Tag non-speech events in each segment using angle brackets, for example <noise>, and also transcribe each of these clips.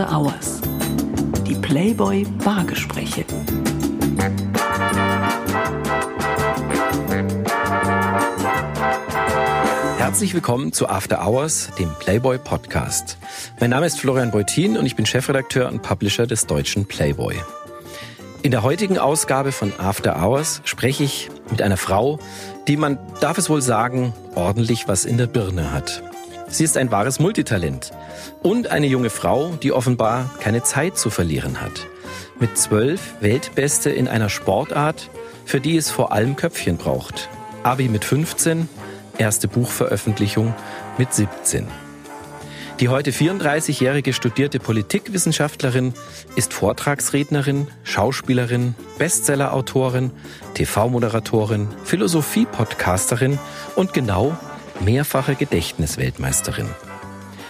After Hours. Die Playboy Bargespräche. Herzlich willkommen zu After Hours, dem Playboy Podcast. Mein Name ist Florian Beutin und ich bin Chefredakteur und Publisher des deutschen Playboy. In der heutigen Ausgabe von After Hours spreche ich mit einer Frau, die man, darf es wohl sagen, ordentlich was in der Birne hat. Sie ist ein wahres Multitalent und eine junge Frau, die offenbar keine Zeit zu verlieren hat. Mit zwölf Weltbeste in einer Sportart, für die es vor allem Köpfchen braucht. Abi mit 15, erste Buchveröffentlichung mit 17. Die heute 34-jährige studierte Politikwissenschaftlerin ist Vortragsrednerin, Schauspielerin, Bestsellerautorin, TV-Moderatorin, Philosophie-Podcasterin und genau mehrfache Gedächtnisweltmeisterin.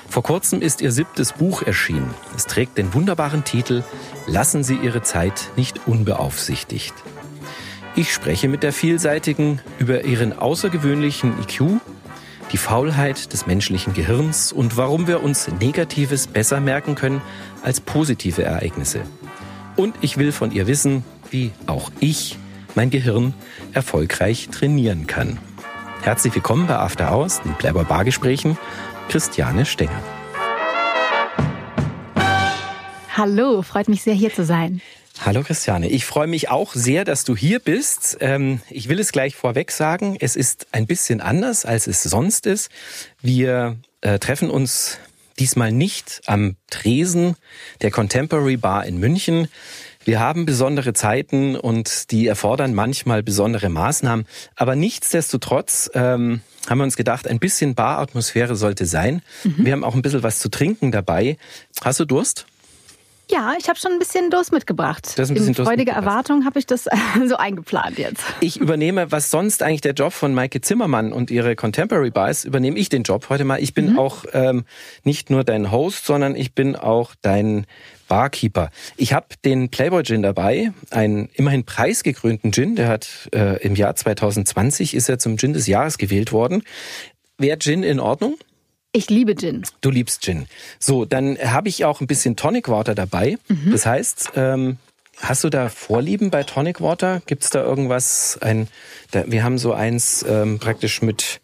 Vor kurzem ist ihr siebtes Buch erschienen. Es trägt den wunderbaren Titel Lassen Sie Ihre Zeit nicht unbeaufsichtigt. Ich spreche mit der Vielseitigen über ihren außergewöhnlichen IQ, die Faulheit des menschlichen Gehirns und warum wir uns Negatives besser merken können als positive Ereignisse. Und ich will von ihr wissen, wie auch ich mein Gehirn erfolgreich trainieren kann. Herzlich willkommen bei After Hours, den Playboy Bargesprächen, Christiane Stenger. Hallo, freut mich sehr hier zu sein. Hallo Christiane, ich freue mich auch sehr, dass du hier bist. Ähm, ich will es gleich vorweg sagen, es ist ein bisschen anders, als es sonst ist. Wir äh, treffen uns diesmal nicht am Tresen der Contemporary Bar in München. Wir haben besondere Zeiten und die erfordern manchmal besondere Maßnahmen. Aber nichtsdestotrotz ähm, haben wir uns gedacht, ein bisschen Baratmosphäre sollte sein. Mhm. Wir haben auch ein bisschen was zu trinken dabei. Hast du Durst? Ja, ich habe schon ein bisschen Durst mitgebracht. Das ein bisschen In freudiger Erwartung habe ich das so eingeplant jetzt. Ich übernehme, was sonst eigentlich der Job von Maike Zimmermann und ihre Contemporary Bar ist, übernehme ich den Job heute mal. Ich bin mhm. auch ähm, nicht nur dein Host, sondern ich bin auch dein Barkeeper. Ich habe den Playboy Gin dabei, einen immerhin preisgekrönten Gin. Der hat äh, im Jahr 2020 ist er zum Gin des Jahres gewählt worden. Wäre Gin in Ordnung? Ich liebe Gin. Du liebst Gin. So, dann habe ich auch ein bisschen Tonic Water dabei. Mhm. Das heißt, ähm, hast du da Vorlieben bei Tonic Water? Gibt es da irgendwas? Ein, da, wir haben so eins ähm, praktisch mit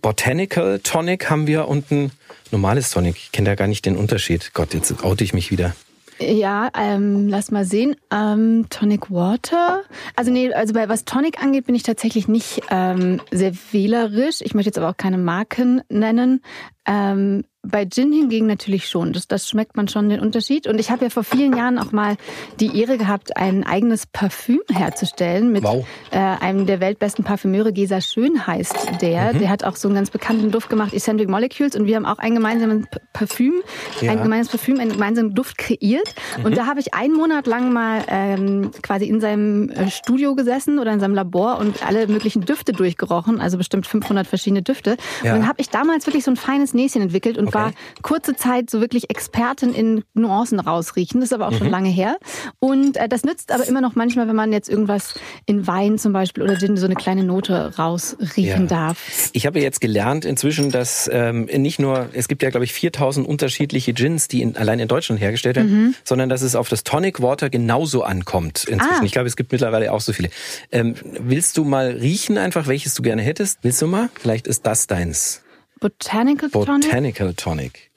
Botanical Tonic haben wir und ein normales Tonic. Ich kenne da gar nicht den Unterschied. Gott, jetzt oute ich mich wieder. Ja, ähm, lass mal sehen. Ähm, Tonic Water. Also nee, also bei was Tonic angeht, bin ich tatsächlich nicht ähm, sehr wählerisch. Ich möchte jetzt aber auch keine Marken nennen. Ähm, bei Gin hingegen natürlich schon. Das, das schmeckt man schon den Unterschied. Und ich habe ja vor vielen Jahren auch mal die Ehre gehabt, ein eigenes Parfüm herzustellen mit wow. äh, einem der weltbesten Parfümeure. Gesa Schön heißt der. Mhm. Der hat auch so einen ganz bekannten Duft gemacht, Eccentric Molecules. Und wir haben auch ein gemeinsames Parfüm, ja. ein gemeinsames Parfüm, einen gemeinsamen Duft kreiert. Mhm. Und da habe ich einen Monat lang mal ähm, quasi in seinem äh, Studio gesessen oder in seinem Labor und alle möglichen Düfte durchgerochen. Also bestimmt 500 verschiedene Düfte. Ja. Und dann habe ich damals wirklich so ein feines Näschen entwickelt und okay. war kurze Zeit so wirklich Expertin in Nuancen rausriechen. Das ist aber auch mhm. schon lange her. Und äh, das nützt aber immer noch manchmal, wenn man jetzt irgendwas in Wein zum Beispiel oder Gin so eine kleine Note rausriechen ja. darf. Ich habe jetzt gelernt inzwischen, dass ähm, nicht nur, es gibt ja glaube ich 4000 unterschiedliche Gins, die in, allein in Deutschland hergestellt werden, mhm. sondern dass es auf das Tonic Water genauso ankommt inzwischen. Ah. Ich glaube, es gibt mittlerweile auch so viele. Ähm, willst du mal riechen einfach, welches du gerne hättest? Willst du mal? Vielleicht ist das deins. Botanical Tonic? Botanical Tonic.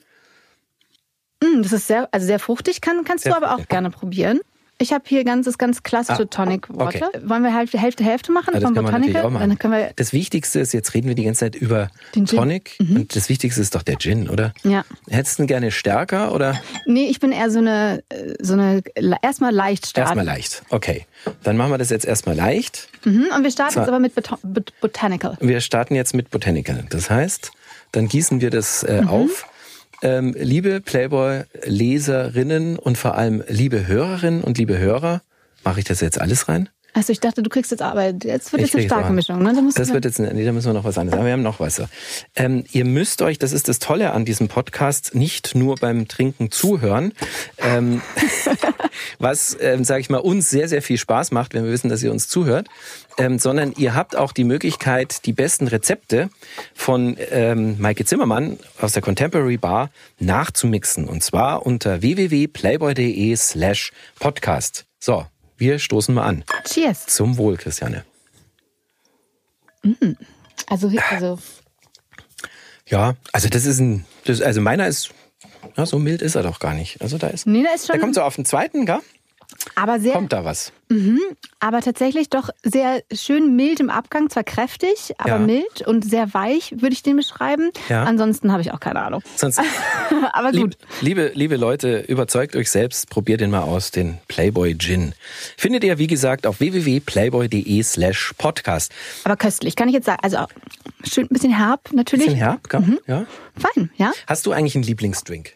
Mm, das ist sehr, also sehr fruchtig, kann, kannst sehr du aber auch gerne probieren. Ich habe hier ganz, das ganz klassische ah, Tonic Water. Okay. Wollen wir Hälfte, Hälfte, Hälfte machen ja, das vom Botanical? Dann können wir das Wichtigste ist, jetzt reden wir die ganze Zeit über Tonic mhm. und das Wichtigste ist doch der Gin, oder? Ja. Hättest du ihn gerne stärker oder? Nee, ich bin eher so eine, so eine erstmal leicht starten. Erstmal leicht, okay. Dann machen wir das jetzt erstmal leicht. Mhm. Und wir starten Zwar, jetzt aber mit Bot Botanical. Wir starten jetzt mit Botanical. Das heißt, dann gießen wir das äh, mhm. auf. Ähm, liebe Playboy-Leserinnen und vor allem liebe Hörerinnen und liebe Hörer, mache ich das jetzt alles rein? Also ich dachte, du kriegst jetzt aber jetzt wird Ich jetzt eine starke. Mischung. Ne? Da Das wird jetzt, nee, da müssen wir noch was anderes. Aber wir haben noch was. Ähm, ihr müsst euch, das ist das Tolle an diesem Podcast, nicht nur beim Trinken zuhören, ähm, <laughs> was, ähm, sage ich mal, uns sehr, sehr viel Spaß macht, wenn wir wissen, dass ihr uns zuhört, ähm, sondern ihr habt auch die Möglichkeit, die besten Rezepte von ähm, Maike Zimmermann aus der Contemporary Bar nachzumixen. Und zwar unter www.playboy.de slash podcast. So, wir stoßen mal an. Cheers. Zum Wohl, Christiane. Also, also Ja, also das ist ein, das, also meiner ist, ja, so mild ist er doch gar nicht. Also da ist, nee, da ist der schon, kommt so auf den zweiten, gell? Aber sehr, Kommt da was? aber tatsächlich doch sehr schön mild im Abgang, zwar kräftig, aber Ja. mild und sehr weich, würde ich den beschreiben. Ja. Ansonsten habe ich auch keine Ahnung. Sonst, <laughs> aber gut. liebe, liebe Leute, überzeugt euch selbst, probiert den mal aus, den Playboy Gin. Findet ihr, wie gesagt, auf www.playboy.de slash podcast. Aber köstlich, kann ich jetzt sagen. Also schön ein bisschen herb natürlich. Bisschen herb? Mhm. Ja. Fein, ja. Hast du eigentlich einen Lieblingsdrink?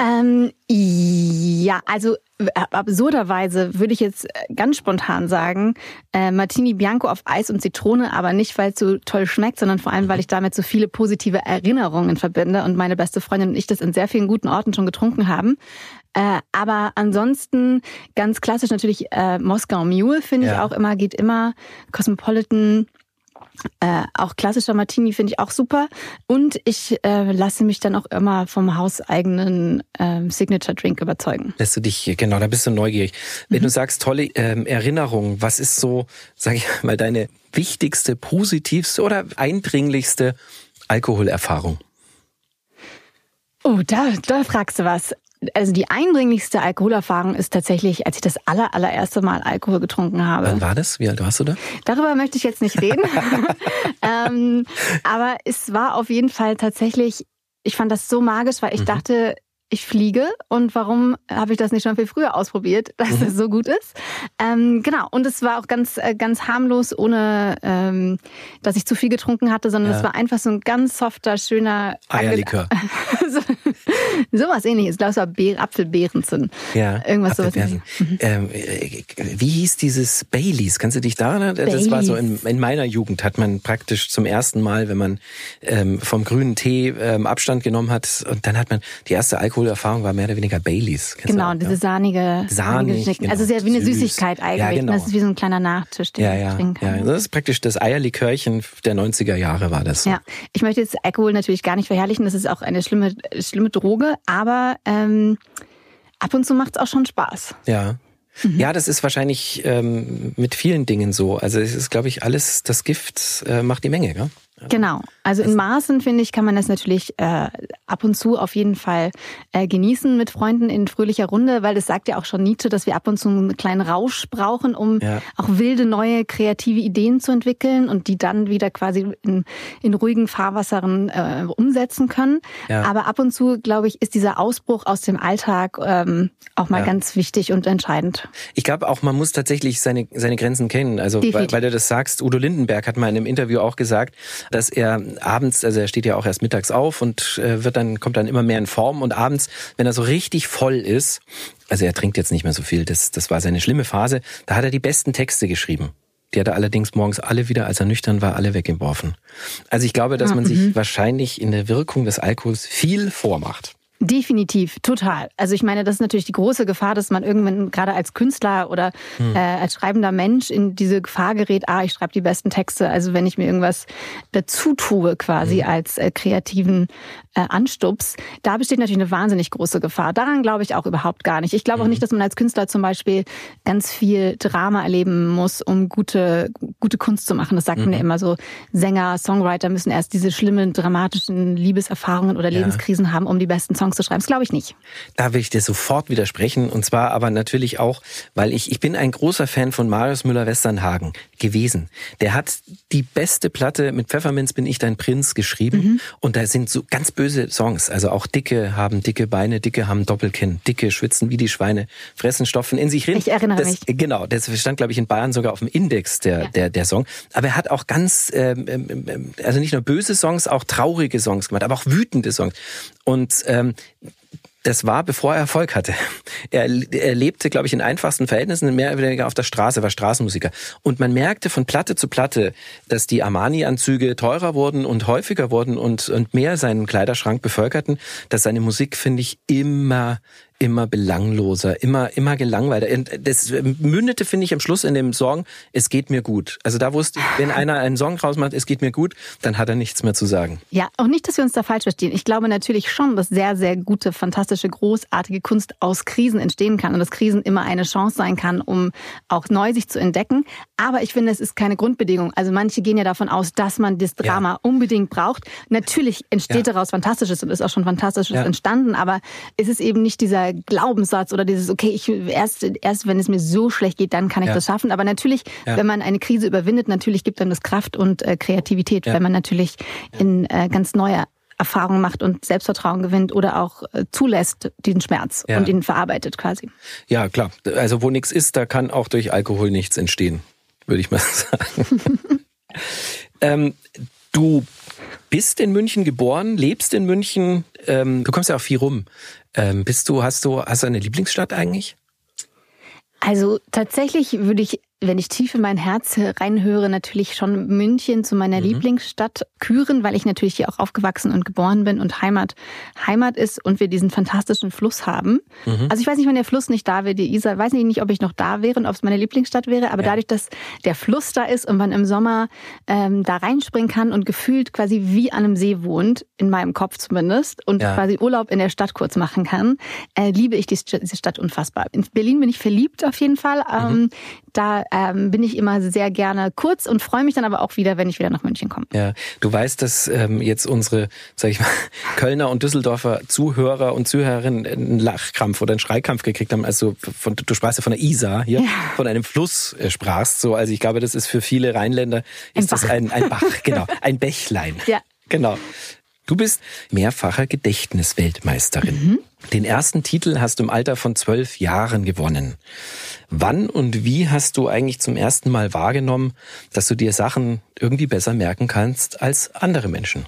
Ähm, ja, also absurderweise würde ich jetzt äh, ganz spontan sagen, äh, Martini Bianco auf Eis und Zitrone, aber nicht, weil es so toll schmeckt, sondern vor allem, weil ich damit so viele positive Erinnerungen verbinde und meine beste Freundin und ich das in sehr vielen guten Orten schon getrunken haben. Äh, aber ansonsten ganz klassisch natürlich äh, Moskau Mule finde ich Ja. auch immer, geht immer. Cosmopolitan, äh, auch klassischer Martini finde ich auch super. Und ich äh, lasse mich dann auch immer vom hauseigenen ähm, Signature Drink überzeugen. Lässt du dich, genau, da bist du neugierig. Wenn Mhm. du sagst, tolle ähm, Erinnerung, was ist so, sag ich mal, deine wichtigste, positivste oder eindringlichste Alkoholerfahrung? Oh, da, da fragst du was. Also die eindringlichste Alkoholerfahrung ist tatsächlich, als ich das aller, allererste Mal Alkohol getrunken habe. Wann war das? Wie alt warst du da? Darüber möchte ich jetzt nicht reden. <laughs> ähm, aber es war auf jeden Fall tatsächlich, ich fand das so magisch, weil ich dachte, ich fliege und warum habe ich das nicht schon viel früher ausprobiert, <laughs> dass das so gut ist. Ähm, genau, und es war auch ganz, äh, ganz harmlos, ohne ähm, dass ich zu viel getrunken hatte, sondern Ja. es war einfach so ein ganz softer, schöner Eierlikör. <laughs> so, sowas ähnliches. Ich glaube, es war Beer, Apfelbeerenzen. Ja, Irgendwas sowas. Apfelbeeren. Ähm, äh, wie hieß dieses Baileys? Kannst du dich daran erinnern? Das war so in, in meiner Jugend, hat man praktisch zum ersten Mal, wenn man ähm, vom grünen Tee ähm, Abstand genommen hat, und dann hat man, die erste Alkoholerfahrung war mehr oder weniger Baileys. Kennst Genau, diese ja? sahnige, Sahnig, sahnige Schnicken. genau. Also sehr wie eine Süß. Süßigkeit eigentlich. Ja, genau. Das ist wie so ein kleiner Nachtisch, den Ja, ich ja, trinken ja. kann. Das ist praktisch das Eierlikörchen der 90er Jahre war das. so. Ja, ich möchte jetzt Alkohol natürlich gar nicht verherrlichen. Das ist auch eine schlimme, schlimme Droge. Aber ähm, ab und zu macht es auch schon Spaß. Ja. Mhm. Ja, das ist wahrscheinlich ähm, mit vielen Dingen so. Also es ist, glaube ich, alles, das Gift äh, macht die Menge, gell? Genau. Also in Maßen, finde ich, kann man das natürlich äh, ab und zu auf jeden Fall äh, genießen mit Freunden in fröhlicher Runde, weil das sagt ja auch schon Nietzsche, dass wir ab und zu einen kleinen Rausch brauchen, um Ja. auch wilde, neue, kreative Ideen zu entwickeln und die dann wieder quasi in, in ruhigen Fahrwassern äh, umsetzen können. Ja. Aber ab und zu, glaube ich, ist dieser Ausbruch aus dem Alltag ähm, auch mal Ja. ganz wichtig und entscheidend. Ich glaube auch, man muss tatsächlich seine, seine Grenzen kennen. Also weil, weil du das sagst, Udo Lindenberg hat mal in einem Interview auch gesagt, dass er abends, also er steht ja auch erst mittags auf und äh, wird dann, kommt dann immer mehr in Form und abends, wenn er so richtig voll ist, also er trinkt jetzt nicht mehr so viel, das, das war seine schlimme Phase, da hat er die besten Texte geschrieben. Die hat er allerdings morgens alle wieder, als er nüchtern war, alle weggeworfen. Also ich glaube, dass man sich wahrscheinlich in der Wirkung des Alkohols viel vormacht. Definitiv, total. Also ich meine, das ist natürlich die große Gefahr, dass man irgendwann gerade als Künstler oder Hm. äh, als schreibender Mensch in diese Gefahr gerät, ah, ich schreibe die besten Texte. Also wenn ich mir irgendwas dazu tue quasi Hm. als äh, kreativen äh, Anstups, da besteht natürlich eine wahnsinnig große Gefahr. Daran glaube ich auch überhaupt gar nicht. Ich glaube Hm. auch nicht, dass man als Künstler zum Beispiel ganz viel Drama erleben muss, um gute, gute Kunst zu machen. Das sagt man ja immer so. Sänger, Songwriter müssen erst diese schlimmen, dramatischen Liebeserfahrungen oder Lebenskrisen haben, um die besten Songs zu schreiben. Das glaube ich nicht. Da will ich dir sofort widersprechen. Und zwar aber natürlich auch, weil ich, ich bin ein großer Fan von Marius Müller-Westernhagen gewesen. Der hat die beste Platte mit Pfefferminz bin ich dein Prinz geschrieben. Und da sind so ganz böse Songs. Also auch Dicke haben dicke Beine, Dicke haben Doppelkinn, Dicke schwitzen wie die Schweine, fressen Stoffen in sich rein. Ich erinnere das, mich. Genau, das stand, glaube ich, in Bayern sogar auf dem Index, der, Ja. der, der Song. Aber er hat auch ganz, ähm, ähm, ähm, also nicht nur böse Songs, auch traurige Songs gemacht, aber auch wütende Songs. Und ähm, das war, bevor er Erfolg hatte. Er, er lebte, glaube ich, in einfachsten Verhältnissen, mehr oder weniger auf der Straße, war Straßenmusiker. Und man merkte von Platte zu Platte, dass die Armani-Anzüge teurer wurden und häufiger wurden und, und mehr seinen Kleiderschrank bevölkerten, dass seine Musik, finde ich, immer immer belangloser, immer, immer gelangweilter. Das mündete, finde ich, am Schluss in dem Song, es geht mir gut. Also da wusste ich, wenn einer einen Song rausmacht, es geht mir gut, dann hat er nichts mehr zu sagen. Ja, auch nicht, dass wir uns da falsch verstehen. Ich glaube natürlich schon, dass sehr, sehr gute, fantastische, großartige Kunst aus Krisen entstehen kann und dass Krisen immer eine Chance sein kann, um auch neu sich zu entdecken. Aber ich finde, es ist keine Grundbedingung. Also manche gehen ja davon aus, dass man das Drama ja. unbedingt braucht. Natürlich entsteht ja. daraus Fantastisches und ist auch schon Fantastisches ja. entstanden, aber es ist eben nicht dieser Glaubenssatz oder dieses, okay, ich erst, erst wenn es mir so schlecht geht, dann kann ich ja. das schaffen. Aber natürlich, ja. wenn man eine Krise überwindet, natürlich gibt einem das Kraft und äh, Kreativität, ja. wenn man natürlich in äh, ganz neue Erfahrungen macht und Selbstvertrauen gewinnt oder auch äh, zulässt diesen Schmerz und ihn verarbeitet quasi. Ja, klar. Also wo nichts ist, da kann auch durch Alkohol nichts entstehen, würde ich mal <laughs> sagen. <laughs> ähm, du bist in München geboren, lebst in München, ähm, du kommst ja auch viel rum. Ähm, bist du, hast du, hast du eine Lieblingsstadt eigentlich? Also tatsächlich würde ich wenn ich tief in mein Herz reinhöre, natürlich schon München zu meiner mhm. Lieblingsstadt küren, weil ich natürlich hier auch aufgewachsen und geboren bin und Heimat Heimat ist und wir diesen fantastischen Fluss haben. Mhm. Also ich weiß nicht, wenn der Fluss nicht da wäre, die Isar, weiß nicht, ob ich noch da wäre und ob es meine Lieblingsstadt wäre, aber ja. dadurch, dass der Fluss da ist und man im Sommer ähm, da reinspringen kann und gefühlt quasi wie an einem See wohnt, in meinem Kopf zumindest, und ja. quasi Urlaub in der Stadt kurz machen kann, äh, liebe ich diese Stadt unfassbar. In Berlin bin ich verliebt auf jeden Fall. Mhm. Ähm, da ähm, bin ich immer sehr gerne kurz und freue mich dann aber auch wieder, wenn ich wieder nach München komme. Ja, du weißt, dass ähm, jetzt unsere, sag ich mal, <laughs> Kölner und Düsseldorfer Zuhörer und Zuhörerinnen einen Lachkrampf oder einen Schreikampf gekriegt haben. Also von, du sprachst ja von der Isar hier, ja. von einem Fluss äh, sprachst. So, also ich glaube, das ist für viele Rheinländer ist ein das ein, ein Bach, <laughs> genau, ein Bächlein. Ja. Genau. Du bist mehrfacher Gedächtnisweltmeisterin. Mhm. Den ersten Titel hast du im Alter von zwölf Jahren gewonnen. Wann und wie hast du eigentlich zum ersten Mal wahrgenommen, dass du dir Sachen irgendwie besser merken kannst als andere Menschen?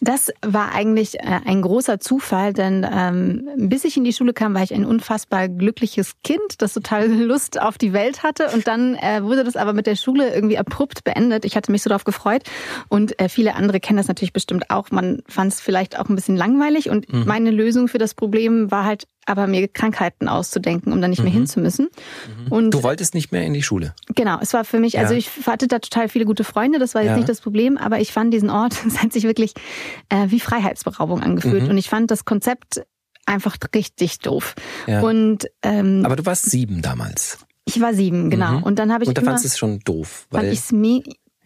Das war eigentlich äh, ein großer Zufall, denn ähm, bis ich in die Schule kam, war ich ein unfassbar glückliches Kind, das total <laughs> Lust auf die Welt hatte. Und dann äh, wurde das aber mit der Schule irgendwie abrupt beendet. Ich hatte mich so darauf gefreut. Und äh, viele andere kennen das natürlich bestimmt auch. Man fand es vielleicht auch ein bisschen langweilig. Und mhm. meine Lösung für das Problem war halt aber mir Krankheiten auszudenken, um da nicht mehr mhm. hinzumüssen. Mhm. Und du wolltest nicht mehr in die Schule. Genau, es war für mich, also ich hatte da total viele gute Freunde, das war jetzt ja. nicht das Problem, aber ich fand diesen Ort, <laughs> es hat sich wirklich äh, wie Freiheitsberaubung angefühlt. Mhm. Und ich fand das Konzept einfach richtig doof. Ja. Und ähm, aber du warst sieben damals. Ich war sieben, genau. Mhm. Und dann habe ich und da fandest du es schon doof, weil fand ich's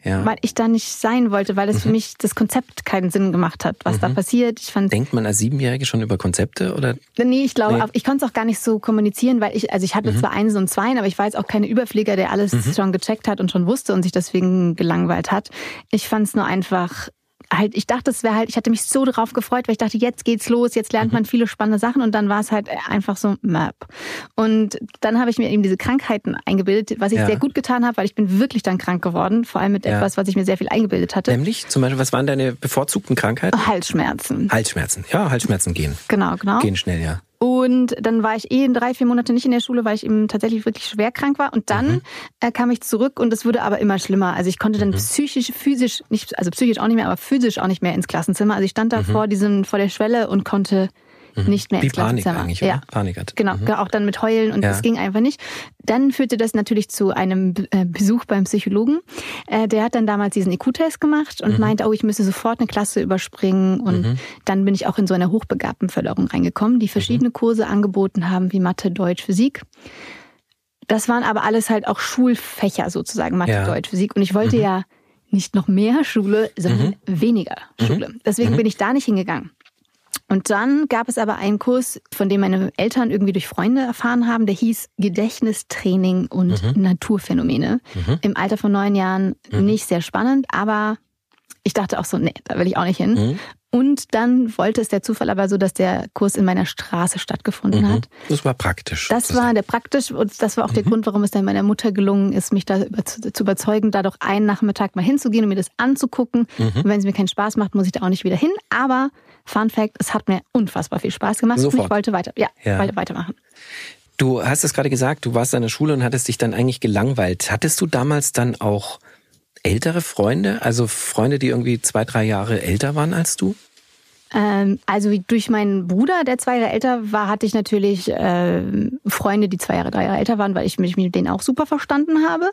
ja. weil ich da nicht sein wollte, weil es mhm. für mich das Konzept keinen Sinn gemacht hat, was mhm. da passiert. Ich fand Denkt man als Siebenjährige schon über Konzepte oder? Nee, ich glaube, nee. ich konnte es auch gar nicht so kommunizieren, weil ich, also ich hatte mhm. zwar Eins und Zweien, aber ich war jetzt auch keine Überflieger, der alles mhm. schon gecheckt hat und schon wusste und sich deswegen gelangweilt hat. Ich fand es nur einfach halt, ich dachte, es wäre halt, ich hatte mich so drauf gefreut, weil ich dachte, jetzt geht's los, jetzt lernt mhm. man viele spannende Sachen und dann war es halt einfach so Map. Und dann habe ich mir eben diese Krankheiten eingebildet, was ich ja. sehr gut getan habe, weil ich bin wirklich dann krank geworden, vor allem mit ja. etwas, was ich mir sehr viel eingebildet hatte. Nämlich, zum Beispiel, was waren deine bevorzugten Krankheiten? Halsschmerzen. Halsschmerzen, ja, Halsschmerzen gehen. Genau, genau. Gehen schnell, ja. Und dann war ich eh in drei, vier Monate nicht in der Schule, weil ich eben tatsächlich wirklich schwer krank war. Und dann mhm. äh, kam ich zurück und es wurde aber immer schlimmer. Also ich konnte dann mhm. psychisch, physisch, nicht, also psychisch auch nicht mehr, aber physisch auch nicht mehr ins Klassenzimmer. Also ich stand da mhm. vor diesem, vor der Schwelle und konnte Mhm. nicht mehr Wie ins Panik Klassenzimmer. eigentlich? Ja. Panik hat. Genau, mhm. auch dann mit Heulen und ja. das ging einfach nicht. Dann führte das natürlich zu einem äh, Besuch beim Psychologen. Äh, der hat dann damals diesen IQ-Test gemacht und mhm. meinte, oh, ich müsse sofort eine Klasse überspringen. Und mhm. dann bin ich auch in so eine hochbegabten Förderung reingekommen, die verschiedene mhm. Kurse angeboten haben, wie Mathe, Deutsch, Physik. Das waren aber alles halt auch Schulfächer sozusagen, Mathe, ja. Deutsch, Physik. Und ich wollte mhm. ja nicht noch mehr Schule, sondern weniger Schule. Deswegen bin ich da nicht hingegangen. Und dann gab es aber einen Kurs, von dem meine Eltern irgendwie durch Freunde erfahren haben, der hieß Gedächtnistraining und mhm. Naturphänomene. Mhm. Im Alter von neun Jahren mhm. nicht sehr spannend, aber ich dachte auch so, nee, da will ich auch nicht hin. Mhm. Und dann wollte es der Zufall aber so, dass der Kurs in meiner Straße stattgefunden mhm. hat. Das war praktisch. Das war der praktisch und das war auch mhm. der Grund, warum es dann meiner Mutter gelungen ist, mich da zu, überzeugen, da doch einen Nachmittag mal hinzugehen und mir das anzugucken. Mhm. Und wenn es mir keinen Spaß macht, muss ich da auch nicht wieder hin. Aber Fun Fact, es hat mir unfassbar viel Spaß gemacht Sofort. und ich wollte weiter, ja, ja. Wollte weitermachen. Du hast es gerade gesagt, du warst an der Schule und hattest dich dann eigentlich gelangweilt. Hattest du damals dann auch ältere Freunde, also Freunde, die irgendwie zwei, drei Jahre älter waren als du? Ähm, also durch meinen Bruder, der zwei Jahre älter war, hatte ich natürlich äh, Freunde, die zwei Jahre, drei Jahre älter waren, weil ich mich mit denen auch super verstanden habe.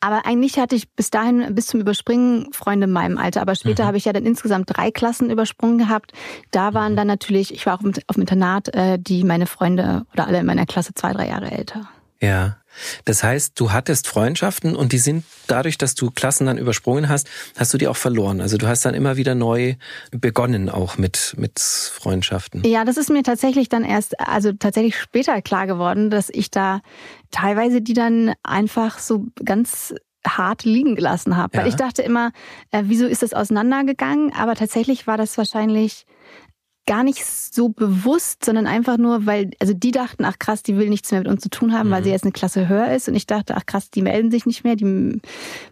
Aber eigentlich hatte ich bis dahin, bis zum Überspringen, Freunde in meinem Alter. Aber später mhm. habe ich ja dann insgesamt drei Klassen übersprungen gehabt. Da waren dann natürlich, ich war auch auf dem Internat, äh, die meine Freunde oder alle in meiner Klasse zwei, drei Jahre älter. Ja. Das heißt, du hattest Freundschaften und die sind dadurch, dass du Klassen dann übersprungen hast, hast du die auch verloren. Also du hast dann immer wieder neu begonnen auch mit, mit Freundschaften. Ja, das ist mir tatsächlich dann erst, also tatsächlich später klar geworden, dass ich da teilweise die dann einfach so ganz hart liegen gelassen habe. Ja. Weil ich dachte immer, äh, wieso ist das auseinandergegangen? Aber tatsächlich war das wahrscheinlich gar nicht so bewusst, sondern einfach nur, weil, also die dachten, ach krass, die will nichts mehr mit uns zu tun haben, mhm. weil sie jetzt eine Klasse höher ist. Und ich dachte, ach krass, die melden sich nicht mehr, die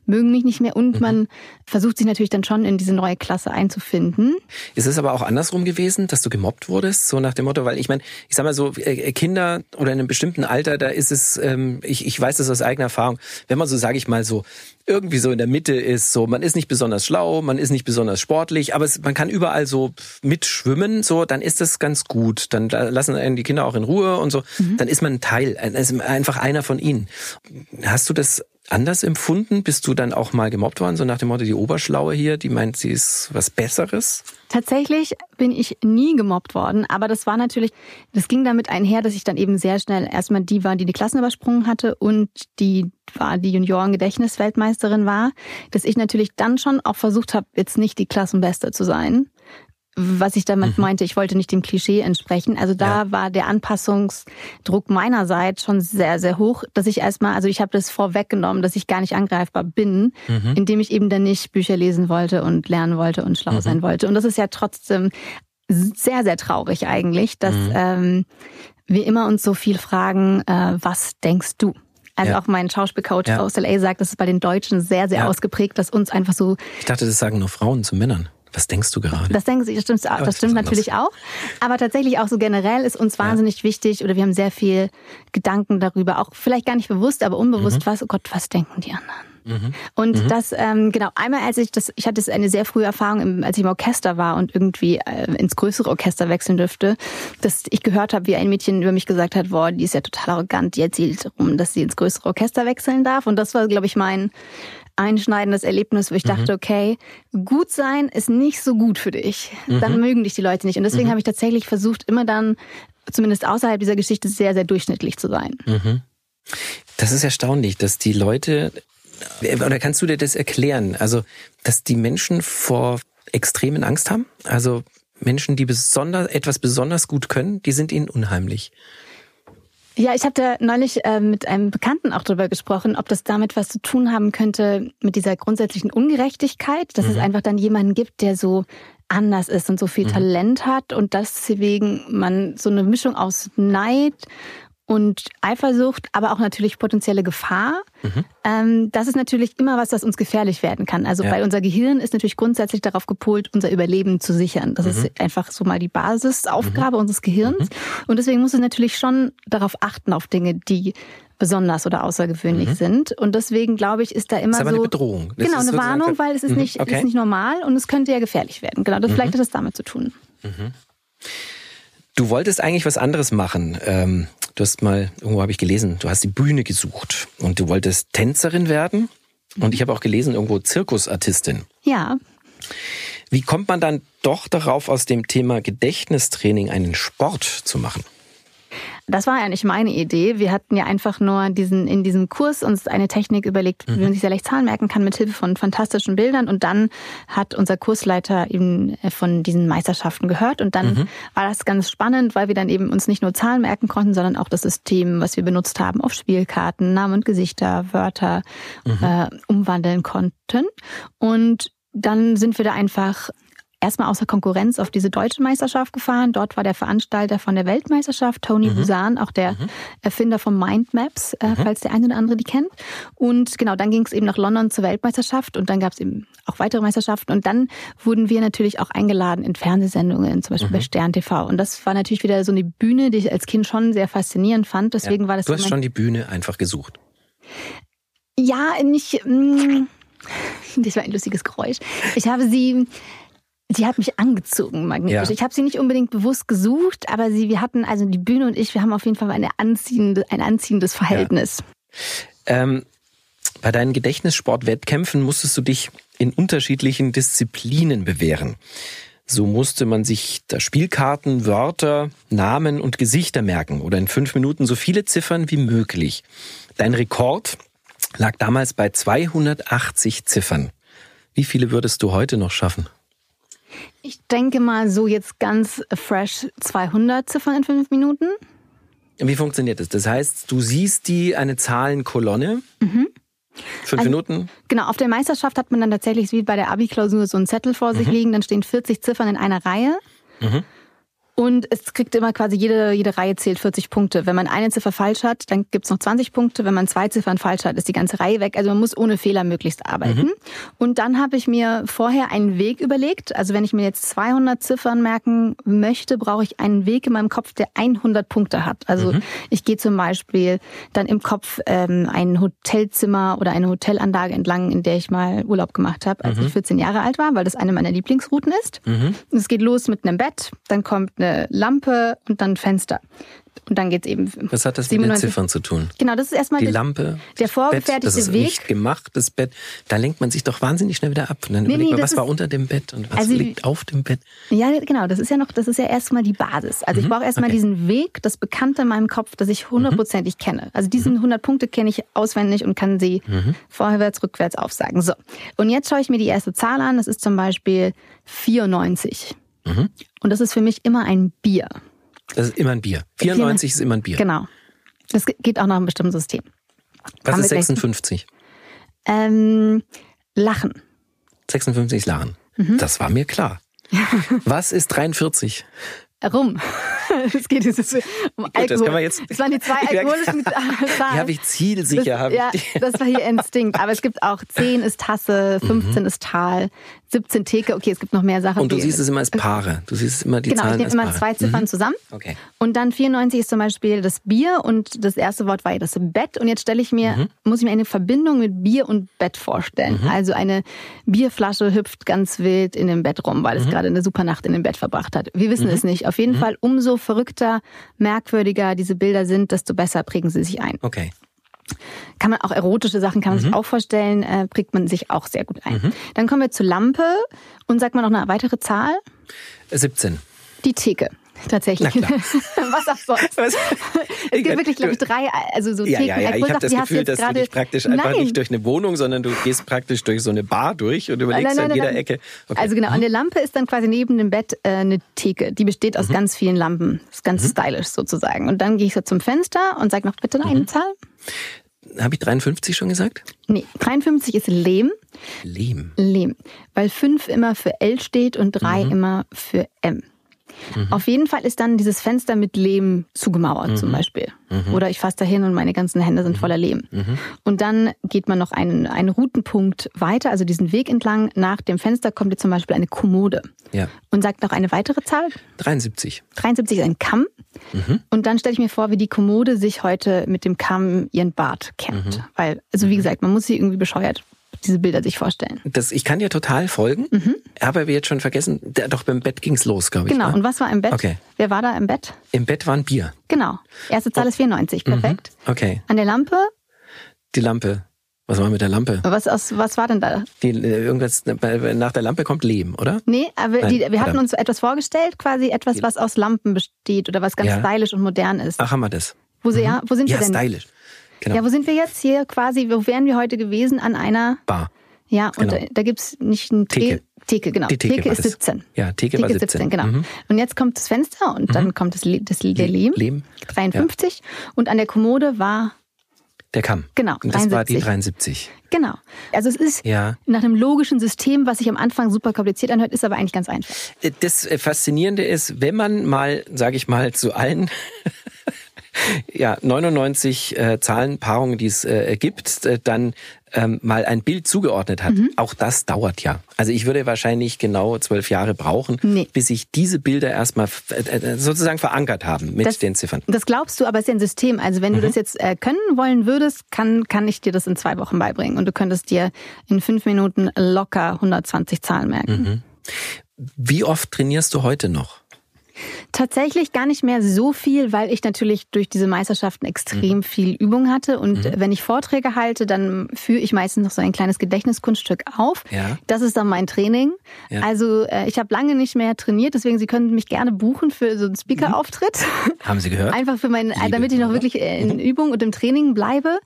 mögen mich nicht mehr. Und mhm. man versucht sich natürlich dann schon in diese neue Klasse einzufinden. Ist es aber auch andersrum gewesen, dass du gemobbt wurdest, so nach dem Motto, weil ich meine, ich sag mal so, äh, Kinder oder in einem bestimmten Alter, da ist es, ähm, ich, ich weiß das aus eigener Erfahrung, wenn man so, sage ich mal so, irgendwie so in der Mitte ist, so man ist nicht besonders schlau, man ist nicht besonders sportlich, aber es, man kann überall so mitschwimmen, so dann ist das ganz gut. Dann lassen einen die Kinder auch in Ruhe und so. Mhm. Dann ist man ein Teil, ist einfach einer von ihnen. Hast du das anders empfunden? Bist du dann auch mal gemobbt worden, so nach dem Motto, die Oberschlaue hier, die meint, sie ist was Besseres? Tatsächlich bin ich nie gemobbt worden, aber das war natürlich, das ging damit einher, dass ich dann eben sehr schnell erstmal die war, die die Klassen übersprungen hatte und die war, die Junioren-Gedächtnisweltmeisterin war, dass ich natürlich dann schon auch versucht habe, jetzt nicht die Klassenbeste zu sein, was ich damit mhm. meinte, ich wollte nicht dem Klischee entsprechen. Also da ja. war der Anpassungsdruck meinerseits schon sehr, sehr hoch, dass ich erstmal, also ich habe das vorweggenommen, dass ich gar nicht angreifbar bin, mhm. indem ich eben dann nicht Bücher lesen wollte und lernen wollte und schlau mhm. sein wollte. Und das ist ja trotzdem sehr, sehr traurig eigentlich, dass mhm. ähm, wir immer uns so viel fragen, äh, was denkst du? Also ja. auch mein Schauspielcoach ja. aus LA sagt, das ist bei den Deutschen sehr, sehr ausgeprägt, dass uns einfach so. Ich dachte, das sagen nur Frauen zu Männern. Was denkst du gerade? Das denken Sie, das stimmt, das, das stimmt natürlich auch. Aber tatsächlich auch so generell ist uns wahnsinnig ja. wichtig oder wir haben sehr viel Gedanken darüber, auch vielleicht gar nicht bewusst, aber unbewusst, mhm. was, oh Gott, was denken die anderen? Mhm. Und mhm. das, ähm, genau, einmal als ich das, ich hatte eine sehr frühe Erfahrung, als ich im Orchester war und irgendwie äh, ins größere Orchester wechseln dürfte, dass ich gehört habe, wie ein Mädchen über mich gesagt hat, boah, die ist ja total arrogant, die erzählt darum, dass sie ins größere Orchester wechseln darf. Und das war, glaube ich, mein einschneidendes Erlebnis, wo ich mhm. dachte, okay, gut sein ist nicht so gut für dich. Mhm. Dann mögen dich die Leute nicht. Und deswegen mhm. habe ich tatsächlich versucht, immer dann, zumindest außerhalb dieser Geschichte, sehr, sehr durchschnittlich zu sein. Mhm. Das ist erstaunlich, dass die Leute, oder kannst du dir das erklären? Also, dass die Menschen vor extremen Angst haben? Also Menschen, die besonders, etwas besonders gut können, die sind ihnen unheimlich. Ja, ich hatte neulich äh, mit einem Bekannten auch darüber gesprochen, ob das damit was zu tun haben könnte mit dieser grundsätzlichen Ungerechtigkeit, dass mhm. es einfach dann jemanden gibt, der so anders ist und so viel mhm. Talent hat und deswegen man so eine Mischung aus Neid und Eifersucht, aber auch natürlich potenzielle Gefahr. Mhm. Ähm, das ist natürlich immer was, das uns gefährlich werden kann. Also ja. weil unser Gehirn ist natürlich grundsätzlich darauf gepolt, unser Überleben zu sichern. Das mhm. ist einfach so mal die Basisaufgabe mhm. unseres Gehirns. Mhm. Und deswegen muss es natürlich schon darauf achten, auf Dinge, die besonders oder außergewöhnlich mhm. sind. Und deswegen glaube ich, ist da immer das ist aber so eine Bedrohung. Das genau eine Warnung, weil es ist mhm. nicht okay. ist nicht normal und es könnte ja gefährlich werden. Genau, das vielleicht hat das damit zu tun. Du wolltest eigentlich was anderes machen. Ähm, Du hast mal, irgendwo habe ich gelesen, du hast die Bühne gesucht und du wolltest Tänzerin werden. Und ich habe auch gelesen, irgendwo Zirkusartistin. Ja. Wie kommt man dann doch darauf, aus dem Thema Gedächtnistraining einen Sport zu machen? Das war ja nicht meine Idee. Wir hatten ja einfach nur diesen, in diesem Kurs uns eine Technik überlegt, mhm. wie man sich sehr leicht Zahlen merken kann mit Hilfe von fantastischen Bildern. Und dann hat unser Kursleiter eben äh, von diesen Meisterschaften gehört. Und dann mhm. war das ganz spannend, weil wir dann eben uns nicht nur Zahlen merken konnten, sondern auch das System, was wir benutzt haben, auf Spielkarten, Namen und Gesichter, Wörter mhm. äh, umwandeln konnten. Und dann sind wir da einfach erstmal außer Konkurrenz auf diese deutsche Meisterschaft gefahren. Dort war der Veranstalter von der Weltmeisterschaft, Tony mhm. Busan, auch der mhm. Erfinder von Mindmaps, äh, mhm. falls der eine oder andere die kennt. Und genau, dann ging es eben nach London zur Weltmeisterschaft und dann gab es eben auch weitere Meisterschaften. Und dann wurden wir natürlich auch eingeladen in Fernsehsendungen, zum Beispiel bei mhm. Stern TV. Und das war natürlich wieder so eine Bühne, die ich als Kind schon sehr faszinierend fand. Deswegen ja. war das. Du hast schon die Bühne einfach gesucht. Ja, nicht. Mh, mm, <laughs> das war ein lustiges Geräusch. Ich habe sie. Sie hat mich angezogen, magnetisch. Ja. Ich habe sie nicht unbedingt bewusst gesucht, aber sie, wir hatten, also die Bühne und ich, wir haben auf jeden Fall eine anziehende, ein anziehendes Verhältnis. Ja. Ähm, bei deinen Gedächtnissportwettkämpfen musstest du dich in unterschiedlichen Disziplinen bewähren. So musste man sich da Spielkarten, Wörter, Namen und Gesichter merken oder in fünf Minuten so viele Ziffern wie möglich. Dein Rekord lag damals bei 280 Ziffern. Wie viele würdest du heute noch schaffen? Ich denke mal so jetzt ganz fresh 200 Ziffern in fünf Minuten. Wie funktioniert das? Das heißt, du siehst die eine Zahlenkolonne. Mhm. Fünf also, Minuten? Genau, auf der Meisterschaft hat man dann tatsächlich wie bei der Abi-Klausur so einen Zettel vor sich mhm. liegen, dann stehen 40 Ziffern in einer Reihe. Mhm. Und es kriegt immer quasi jede, jede Reihe zählt 40 Punkte. Wenn man eine Ziffer falsch hat, dann gibt's noch 20 Punkte. Wenn man zwei Ziffern falsch hat, ist die ganze Reihe weg. Also man muss ohne Fehler möglichst arbeiten. Mhm. Und dann habe ich mir vorher einen Weg überlegt. Also wenn ich mir jetzt 200 Ziffern merken möchte, brauche ich einen Weg in meinem Kopf, der 100 Punkte hat. Also mhm. ich gehe zum Beispiel dann im Kopf ähm, ein Hotelzimmer oder eine Hotelanlage entlang, in der ich mal Urlaub gemacht habe, als mhm. ich 14 Jahre alt war, weil das eine meiner Lieblingsrouten ist. Mhm. Es geht los mit einem Bett, dann kommt eine eine Lampe und dann ein Fenster. Und dann geht's eben. Was hat das 97. mit den Ziffern zu tun? Genau, das ist erstmal die Lampe, der vorgefertigte Bett, das ist Weg. Nicht gemacht, das Bett. Da lenkt man sich doch wahnsinnig schnell wieder ab. Und dann nee, überlegt nee, man, was war unter dem Bett und was also, liegt auf dem Bett. Ja, genau. Das ist ja noch, das ist ja erstmal die Basis. Also mhm, ich brauche erstmal okay. diesen Weg, das Bekannte in meinem Kopf, das ich hundertprozentig mhm. kenne. Also diesen 100 mhm. Punkte kenne ich auswendig und kann sie mhm. vorwärts, rückwärts aufsagen. So. Und jetzt schaue ich mir die erste Zahl an. Das ist zum Beispiel 94. Mhm. Und das ist für mich immer ein Bier. Das ist immer ein Bier. 94 ist immer ein Bier. Genau. Das geht auch nach einem bestimmten System. Was ist 56? Ähm, Lachen. 56 ist Lachen. Mhm. Das war mir klar. <laughs> Was ist 43? Rum. <laughs> Es geht jetzt um Alkohol. Das, jetzt, das waren die zwei <laughs> alkoholischen Zahlen. Die habe ich zielsicher. Das, ja, das war hier Instinkt. Aber es gibt auch 10 ist Tasse, 15 mhm. ist Tal, 17 Theke. Okay, es gibt noch mehr Sachen. Und du siehst es immer als Paare. Du siehst immer die genau, Zahlen ich nehme immer zwei Ziffern mhm. zusammen. Okay. Und dann 94 ist zum Beispiel das Bier und das erste Wort war ja das Bett. Und jetzt stelle ich mir, mhm. muss ich mir eine Verbindung mit Bier und Bett vorstellen. Mhm. Also eine Bierflasche hüpft ganz wild in dem Bett rum, weil es mhm. gerade eine super Nacht in dem Bett verbracht hat. Wir wissen mhm. es nicht. Auf jeden Fall, umso verrückter, merkwürdiger diese Bilder sind, desto besser prägen sie sich ein. Okay. Kann man auch erotische Sachen, kann man mhm. sich auch vorstellen, äh, prägt man sich auch sehr gut ein. Mhm. Dann kommen wir zur Lampe und sagt man noch eine weitere Zahl? 17. Die Theke. Tatsächlich. <laughs> Was auch sonst. Was? Es gibt wirklich, glaube ich, drei, also so ja, Theken. Ja, ja, ich habe das Gefühl, dass du dich praktisch nein. einfach nicht durch eine Wohnung, sondern du gehst praktisch durch so eine Bar durch und überlegst nein, nein, an jeder Ecke. Okay. Also genau, an der Lampe ist dann quasi neben dem Bett äh, eine Theke. Die besteht aus mhm. ganz vielen Lampen. Das ist ganz mhm. stylisch sozusagen. Und dann gehe ich so zum Fenster und sage noch bitte eine mhm. Zahl. Habe ich 53 schon gesagt? Nee, 53 ist Lehm. Lehm. Lehm. Weil 5 immer für L steht und 3 mhm. immer für M. Mhm. Auf jeden Fall ist dann dieses Fenster mit Lehm zugemauert mhm. zum Beispiel. Mhm. Oder ich fasse da hin und meine ganzen Hände sind mhm. voller Lehm. Mhm. Und dann geht man noch einen, einen Routenpunkt weiter, also diesen Weg entlang. Nach dem Fenster kommt jetzt zum Beispiel eine Kommode. Ja. Und sagt noch eine weitere Zahl. 73. 73 ist ein Kamm. Mhm. Und dann stelle ich mir vor, wie die Kommode sich heute mit dem Kamm ihren Bart kämmt. Weil, also wie gesagt, man muss sie irgendwie bescheuert diese Bilder sich vorstellen. Das, ich kann dir total folgen, mhm. aber wir jetzt schon vergessen, doch beim Bett ging's los, glaube ich. Genau, war? und was war im Bett? Okay. Wer war da im Bett? Im Bett war ein Bier. Genau. Erste Zahl oh. ist 94, perfekt. Mhm. Okay. An der Lampe? Die Lampe. Was war mit der Lampe? Was, aus, was war denn da? Die, äh, irgendwas, nach der Lampe kommt Leben, oder? Nee, aber Nein, die, wir hatten uns etwas vorgestellt, quasi etwas, was aus Lampen besteht oder was ganz ja. stylisch und modern ist. Ach, haben wir das? Wo, mhm. ja, wo sind ja, wir denn? stylisch. Genau. Ja, wo sind wir jetzt hier quasi? Wo wären wir heute gewesen? An einer Bar. Ja, und genau. da, da gibt nicht ein Theke. Theke, genau. Die Theke, Theke ist 17. Ja, Theke, Theke war 17. 17 genau. Mhm. Und jetzt kommt das Fenster und mhm. dann kommt das, das, der Lehm. Lehm. 53. Ja. Und an der Kommode war Der Kamm. Genau, Und das war die 73. 73. Genau. Also es ist Ja. nach einem logischen System, was sich am Anfang super kompliziert anhört, ist aber eigentlich ganz einfach. Das äh, Faszinierende ist, wenn man mal, sage ich mal, zu allen <laughs> <laughs> ja, 99 äh, Zahlenpaarungen, die es äh, gibt, äh, dann ähm, mal ein Bild zugeordnet hat. Mhm. Auch das dauert ja. Also ich würde wahrscheinlich genau zwölf Jahre brauchen, Nee. bis sich diese Bilder erstmal äh, äh, sozusagen verankert haben mit Das- den Ziffern. Das glaubst du, aber es ist ja ein System. Also wenn du das jetzt äh, können wollen würdest, kann, kann ich dir das in zwei Wochen beibringen. Und du könntest dir in fünf Minuten locker 120 Zahlen merken. Wie oft trainierst du heute noch? Tatsächlich gar nicht mehr so viel, weil ich natürlich durch diese Meisterschaften extrem viel Übung hatte. Und wenn ich Vorträge halte, dann führe ich meistens noch so ein kleines Gedächtniskunststück auf. Ja. Das ist dann mein Training. Ja. Also äh, ich habe lange nicht mehr trainiert, deswegen Sie können mich gerne buchen für so einen Speaker-Auftritt. Haben Sie gehört? Einfach für meinen, Liebe damit ich noch Hörer. wirklich äh, in Übung und im Training bleibe.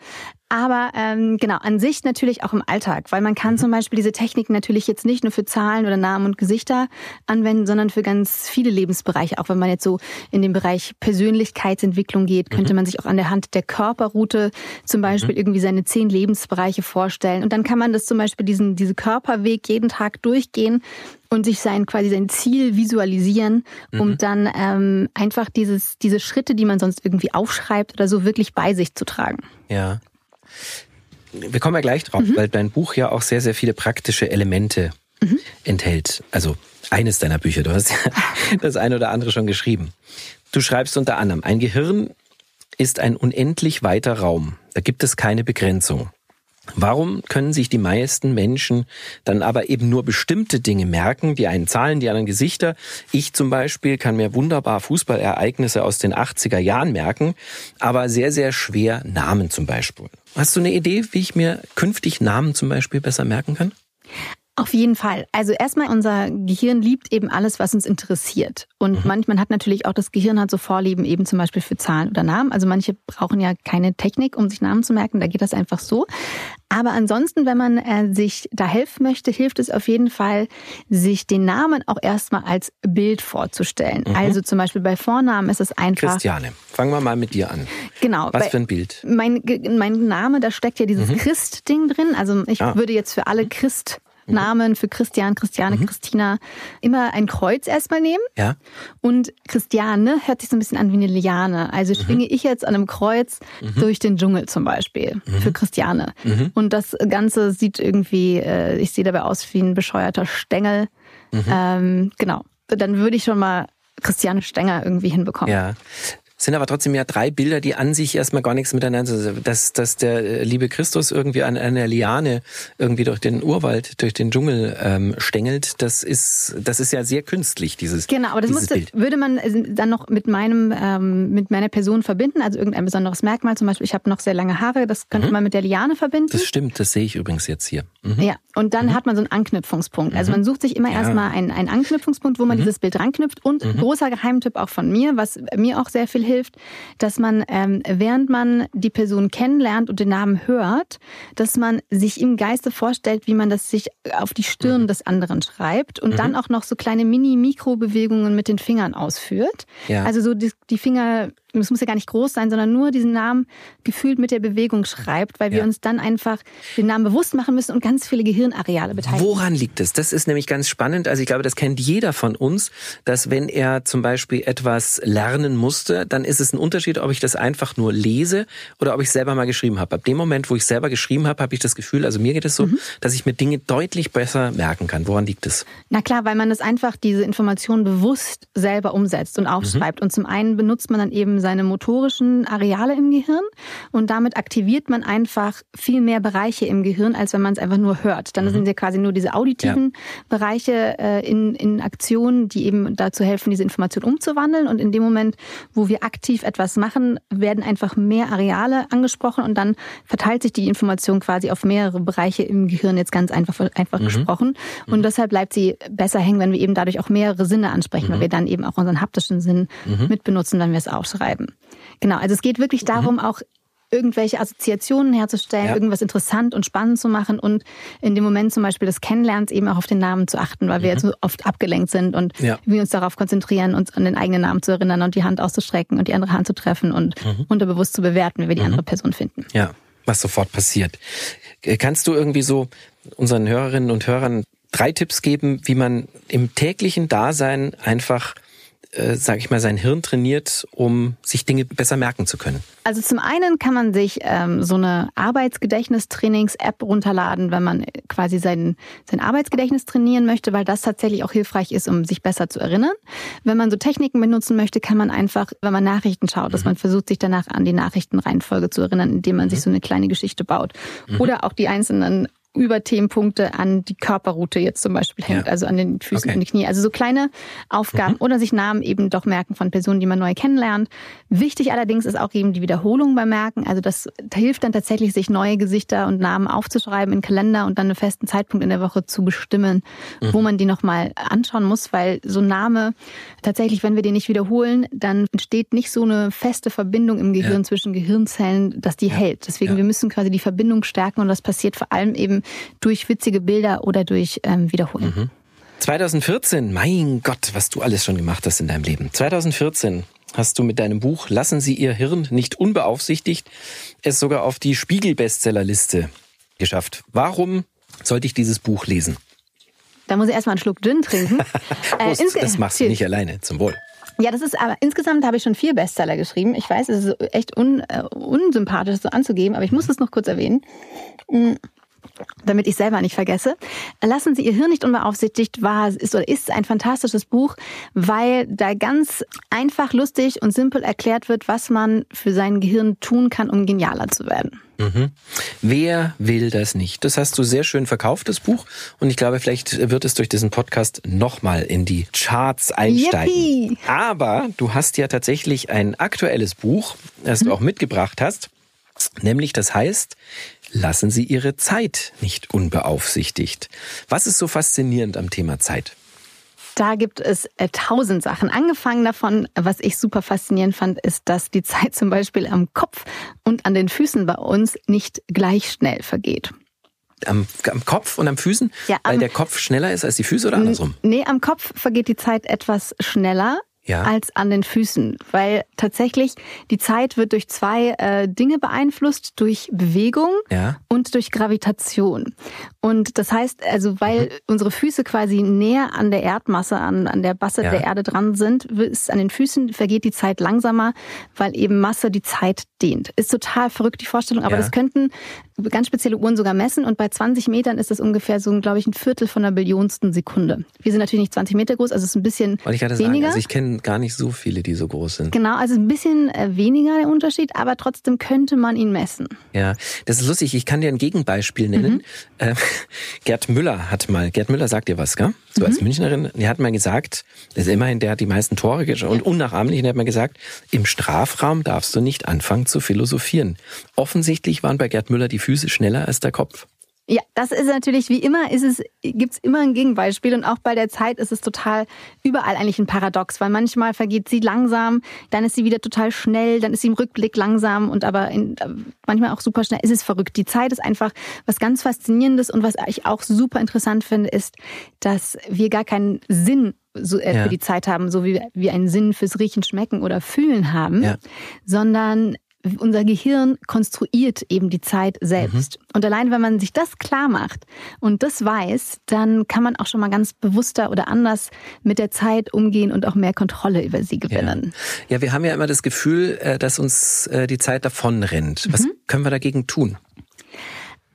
Aber ähm, genau, an sich natürlich auch im Alltag, weil man kann zum Beispiel diese Techniken natürlich jetzt nicht nur für Zahlen oder Namen und Gesichter anwenden, sondern für ganz viele Lebensbereiche. Auch wenn man jetzt so in den Bereich Persönlichkeitsentwicklung geht, könnte man sich auch an der Hand der Körperroute zum Beispiel irgendwie seine zehn Lebensbereiche vorstellen. Und dann kann man das zum Beispiel diesen, diese Körperweg jeden Tag durchgehen und sich sein quasi sein Ziel visualisieren, um dann ähm, einfach dieses diese Schritte, die man sonst irgendwie aufschreibt oder so, wirklich bei sich zu tragen. Ja. Wir kommen ja gleich drauf, weil dein Buch ja auch sehr, sehr viele praktische Elemente enthält. Also eines deiner Bücher. Du hast ja <laughs> das eine oder andere schon geschrieben. Du schreibst unter anderem, ein Gehirn ist ein unendlich weiter Raum. Da gibt es keine Begrenzung. Warum können sich die meisten Menschen dann aber eben nur bestimmte Dinge merken, die einen Zahlen, die anderen Gesichter? Ich zum Beispiel kann mir wunderbar Fußballereignisse aus den 80er Jahren merken, aber sehr, sehr schwer Namen zum Beispiel. Hast du eine Idee, wie ich mir künftig Namen zum Beispiel besser merken kann? Auf jeden Fall. Also erstmal, unser Gehirn liebt eben alles, was uns interessiert. Und manchmal hat natürlich auch das Gehirn hat so Vorlieben eben zum Beispiel für Zahlen oder Namen. Also manche brauchen ja keine Technik, um sich Namen zu merken. Da geht das einfach so. Aber ansonsten, wenn man äh, sich da helfen möchte, hilft es auf jeden Fall, sich den Namen auch erstmal als Bild vorzustellen. Also zum Beispiel bei Vornamen ist es einfach. Christiane, fangen wir mal mit dir an. Genau. Was für ein Bild? mein, mein Name, da steckt ja dieses Christ-Ding drin. Also ich Ah. würde jetzt für alle Christnamen, für Christian, Christiane, Christina, immer ein Kreuz erstmal nehmen. Ja? Und Christiane hört sich so ein bisschen an wie eine Liane. Also schwinge ich jetzt an einem Kreuz durch den Dschungel zum Beispiel für Christiane. Und das Ganze sieht irgendwie, äh, ich sehe dabei aus wie ein bescheuerter Stängel. Ähm, genau. Dann würde ich schon mal Christiane Stenger irgendwie hinbekommen. Ja. Sind aber trotzdem ja drei Bilder, die an sich erstmal gar nichts miteinander, dass, dass der äh, liebe Christus irgendwie an einer Liane irgendwie durch den Urwald, durch den Dschungel ähm, stängelt, das ist, das ist ja sehr künstlich, dieses, Genau, aber das musste, Bild. würde man äh, dann noch mit meinem, ähm, mit meiner Person verbinden, also irgendein besonderes Merkmal. Zum Beispiel, ich habe noch sehr lange Haare, das könnte man mit der Liane verbinden. Mhm. Das stimmt, das sehe ich übrigens jetzt hier. Mhm. Ja, und dann hat man so einen Anknüpfungspunkt. Also man sucht sich immer Ja. erstmal einen, einen Anknüpfungspunkt, wo man dieses Bild ranknüpft. Und großer Geheimtipp auch von mir, was mir auch sehr viel hilft, dass man, ähm, während man die Person kennenlernt und den Namen hört, dass man sich im Geiste vorstellt, wie man das sich auf die Stirn des anderen schreibt und dann auch noch so kleine Mini-Mikrobewegungen mit den Fingern ausführt. Ja. Also so die, die Finger, es muss ja gar nicht groß sein, sondern nur diesen Namen gefühlt mit der Bewegung schreibt, weil wir Ja. uns dann einfach den Namen bewusst machen müssen und ganz viele Gehirnareale beteiligen. Woran liegt es? Das ist nämlich ganz spannend. Also ich glaube, das kennt jeder von uns, dass wenn er zum Beispiel etwas lernen musste, dann ist es ein Unterschied, ob ich das einfach nur lese oder ob ich selber mal geschrieben habe. Ab dem Moment, wo ich selber geschrieben habe, habe ich das Gefühl, also mir geht es so, Mhm. dass ich mir Dinge deutlich besser merken kann. Woran liegt es? Na klar, weil man das einfach diese Information bewusst selber umsetzt und aufschreibt. Und zum einen benutzt man dann eben seine motorischen Areale im Gehirn und damit aktiviert man einfach viel mehr Bereiche im Gehirn, als wenn man es einfach nur hört. Dann sind ja quasi nur diese auditiven Bereiche äh, in, in Aktion, die eben dazu helfen, diese Information umzuwandeln. Und in dem Moment, wo wir aktiv etwas machen, werden einfach mehr Areale angesprochen und dann verteilt sich die Information quasi auf mehrere Bereiche im Gehirn, jetzt ganz einfach, einfach gesprochen. Und deshalb bleibt sie besser hängen, wenn wir eben dadurch auch mehrere Sinne ansprechen, weil wir dann eben auch unseren haptischen Sinn mit benutzen, wenn wir es aufschreiben. Genau, also es geht wirklich darum, auch irgendwelche Assoziationen herzustellen, Ja. irgendwas interessant und spannend zu machen und in dem Moment zum Beispiel des Kennenlernens eben auch auf den Namen zu achten, weil wir jetzt so oft abgelenkt sind und Ja. wir uns darauf konzentrieren, uns an den eigenen Namen zu erinnern und die Hand auszustrecken und die andere Hand zu treffen und unterbewusst zu bewerten, wie wir die andere Person finden. Ja. was sofort passiert. Äh, kannst du irgendwie so unseren Hörerinnen und Hörern drei Tipps geben, wie man im täglichen Dasein einfach äh, sage ich mal, sein Hirn trainiert, um sich Dinge besser merken zu können? Also zum einen kann man sich ähm, so eine Arbeitsgedächtnistrainings-App runterladen, wenn man quasi sein, sein Arbeitsgedächtnis trainieren möchte, weil das tatsächlich auch hilfreich ist, um sich besser zu erinnern. Wenn man so Techniken benutzen möchte, kann man einfach, wenn man Nachrichten schaut, mhm. dass man versucht, sich danach an die Nachrichtenreihenfolge zu erinnern, indem man mhm. sich so eine kleine Geschichte baut. Mhm. Oder auch die einzelnen über Themenpunkte an die Körperroute jetzt zum Beispiel hängt, ja. also an den Füßen okay. und die Knie. Also so kleine Aufgaben mhm. oder sich Namen eben doch merken von Personen, die man neu kennenlernt. Wichtig allerdings ist auch eben die Wiederholung beim Merken. Also das hilft dann tatsächlich, sich neue Gesichter und Namen aufzuschreiben in Kalender und dann einen festen Zeitpunkt in der Woche zu bestimmen, mhm. wo man die nochmal anschauen muss, weil so ein Name tatsächlich, wenn wir den nicht wiederholen, dann entsteht nicht so eine feste Verbindung im Gehirn ja. zwischen Gehirnzellen, dass die ja. hält. Deswegen, wir müssen quasi die Verbindung stärken und das passiert vor allem eben durch witzige Bilder oder durch ähm, Wiederholen. Mhm. 2014, mein Gott, was du alles schon gemacht hast in deinem Leben. 2014 hast du mit deinem Buch Lassen Sie Ihr Hirn nicht unbeaufsichtigt es sogar auf die Spiegel-Bestsellerliste geschafft. Warum sollte ich dieses Buch lesen? Da muss ich erstmal einen Schluck Gin trinken. <laughs> Prost, äh, das machst du nicht alleine, zum Wohl. Ja, das ist aber insgesamt habe ich schon vier Bestseller geschrieben. Ich weiß, es ist echt un, äh, unsympathisch, so anzugeben, aber ich muss es noch kurz erwähnen. Damit ich selber nicht vergesse. Lassen Sie Ihr Hirn nicht unbeaufsichtigt war, ist oder ist ein fantastisches Buch, weil da ganz einfach, lustig und simpel erklärt wird, was man für sein Gehirn tun kann, um genialer zu werden. Mhm. Wer will das nicht? Das hast du sehr schön verkauft, das Buch. Und ich glaube, vielleicht wird es durch diesen Podcast nochmal in die Charts einsteigen. Yippie. Aber du hast ja tatsächlich ein aktuelles Buch, das du mhm. auch mitgebracht hast. Nämlich, das heißt, lassen Sie Ihre Zeit nicht unbeaufsichtigt. Was ist so faszinierend am Thema Zeit? Da gibt es äh, tausend Sachen. Angefangen davon, was ich super faszinierend fand, ist, dass die Zeit zum Beispiel am Kopf und an den Füßen bei uns nicht gleich schnell vergeht. Am, am, Kopf und am Füßen? Ja, am, weil der Kopf schneller ist als die Füße oder andersrum? Nee, am Kopf vergeht die Zeit etwas schneller ja. als an den Füßen, weil tatsächlich die Zeit wird durch zwei äh, Dinge beeinflusst, durch Bewegung ja. und durch Gravitation. Und das heißt, also weil mhm. unsere Füße quasi näher an der Erdmasse, an, an der Masse ja. der Erde dran sind, ist an den Füßen vergeht die Zeit langsamer, weil eben Masse die Zeit dehnt. Ist total verrückt die Vorstellung, aber das könnten ganz spezielle Uhren sogar messen und bei 20 Metern ist das ungefähr so, glaube ich, ein Viertel von einer Billionsten Sekunde. Wir sind natürlich nicht 20 Meter groß, also es ist ein bisschen weniger. Sagen, also ich kenne gar nicht so viele, die so groß sind. Genau, also ein bisschen äh, weniger der Unterschied, aber trotzdem könnte man ihn messen. Ja, das ist lustig. Ich kann dir ein Gegenbeispiel nennen. Mhm. Äh, <laughs> Gerd Müller hat mal, Gerd Müller sagt dir was, gell? So mhm. als Münchnerin, der hat mal gesagt, das ist immerhin, der hat die meisten Tore und unnachahmlich, der hat mal gesagt, im Strafraum darfst du nicht anfangen zu philosophieren. Offensichtlich waren bei Gerd Müller die Füße schneller als der Kopf. Ja, das ist natürlich wie immer, ist es, gibt's immer ein Gegenbeispiel und auch bei der Zeit ist es total überall eigentlich ein Paradox, weil manchmal vergeht sie langsam, dann ist sie wieder total schnell, dann ist sie im Rückblick langsam und aber in, manchmal auch super schnell. Es ist verrückt. Die Zeit ist einfach was ganz Faszinierendes und was ich auch super interessant finde, ist, dass wir gar keinen Sinn so, äh, ja. für die Zeit haben, so wie wir einen Sinn fürs Riechen, Schmecken oder Fühlen haben, ja. sondern unser Gehirn konstruiert eben die Zeit selbst. Mhm. Und allein wenn man sich das klar macht und das weiß, dann kann man auch schon mal ganz bewusster oder anders mit der Zeit umgehen und auch mehr Kontrolle über sie gewinnen. Ja, ja wir haben ja immer das Gefühl, äh, dass uns äh, die Zeit davonrennt. Was mhm. können wir dagegen tun?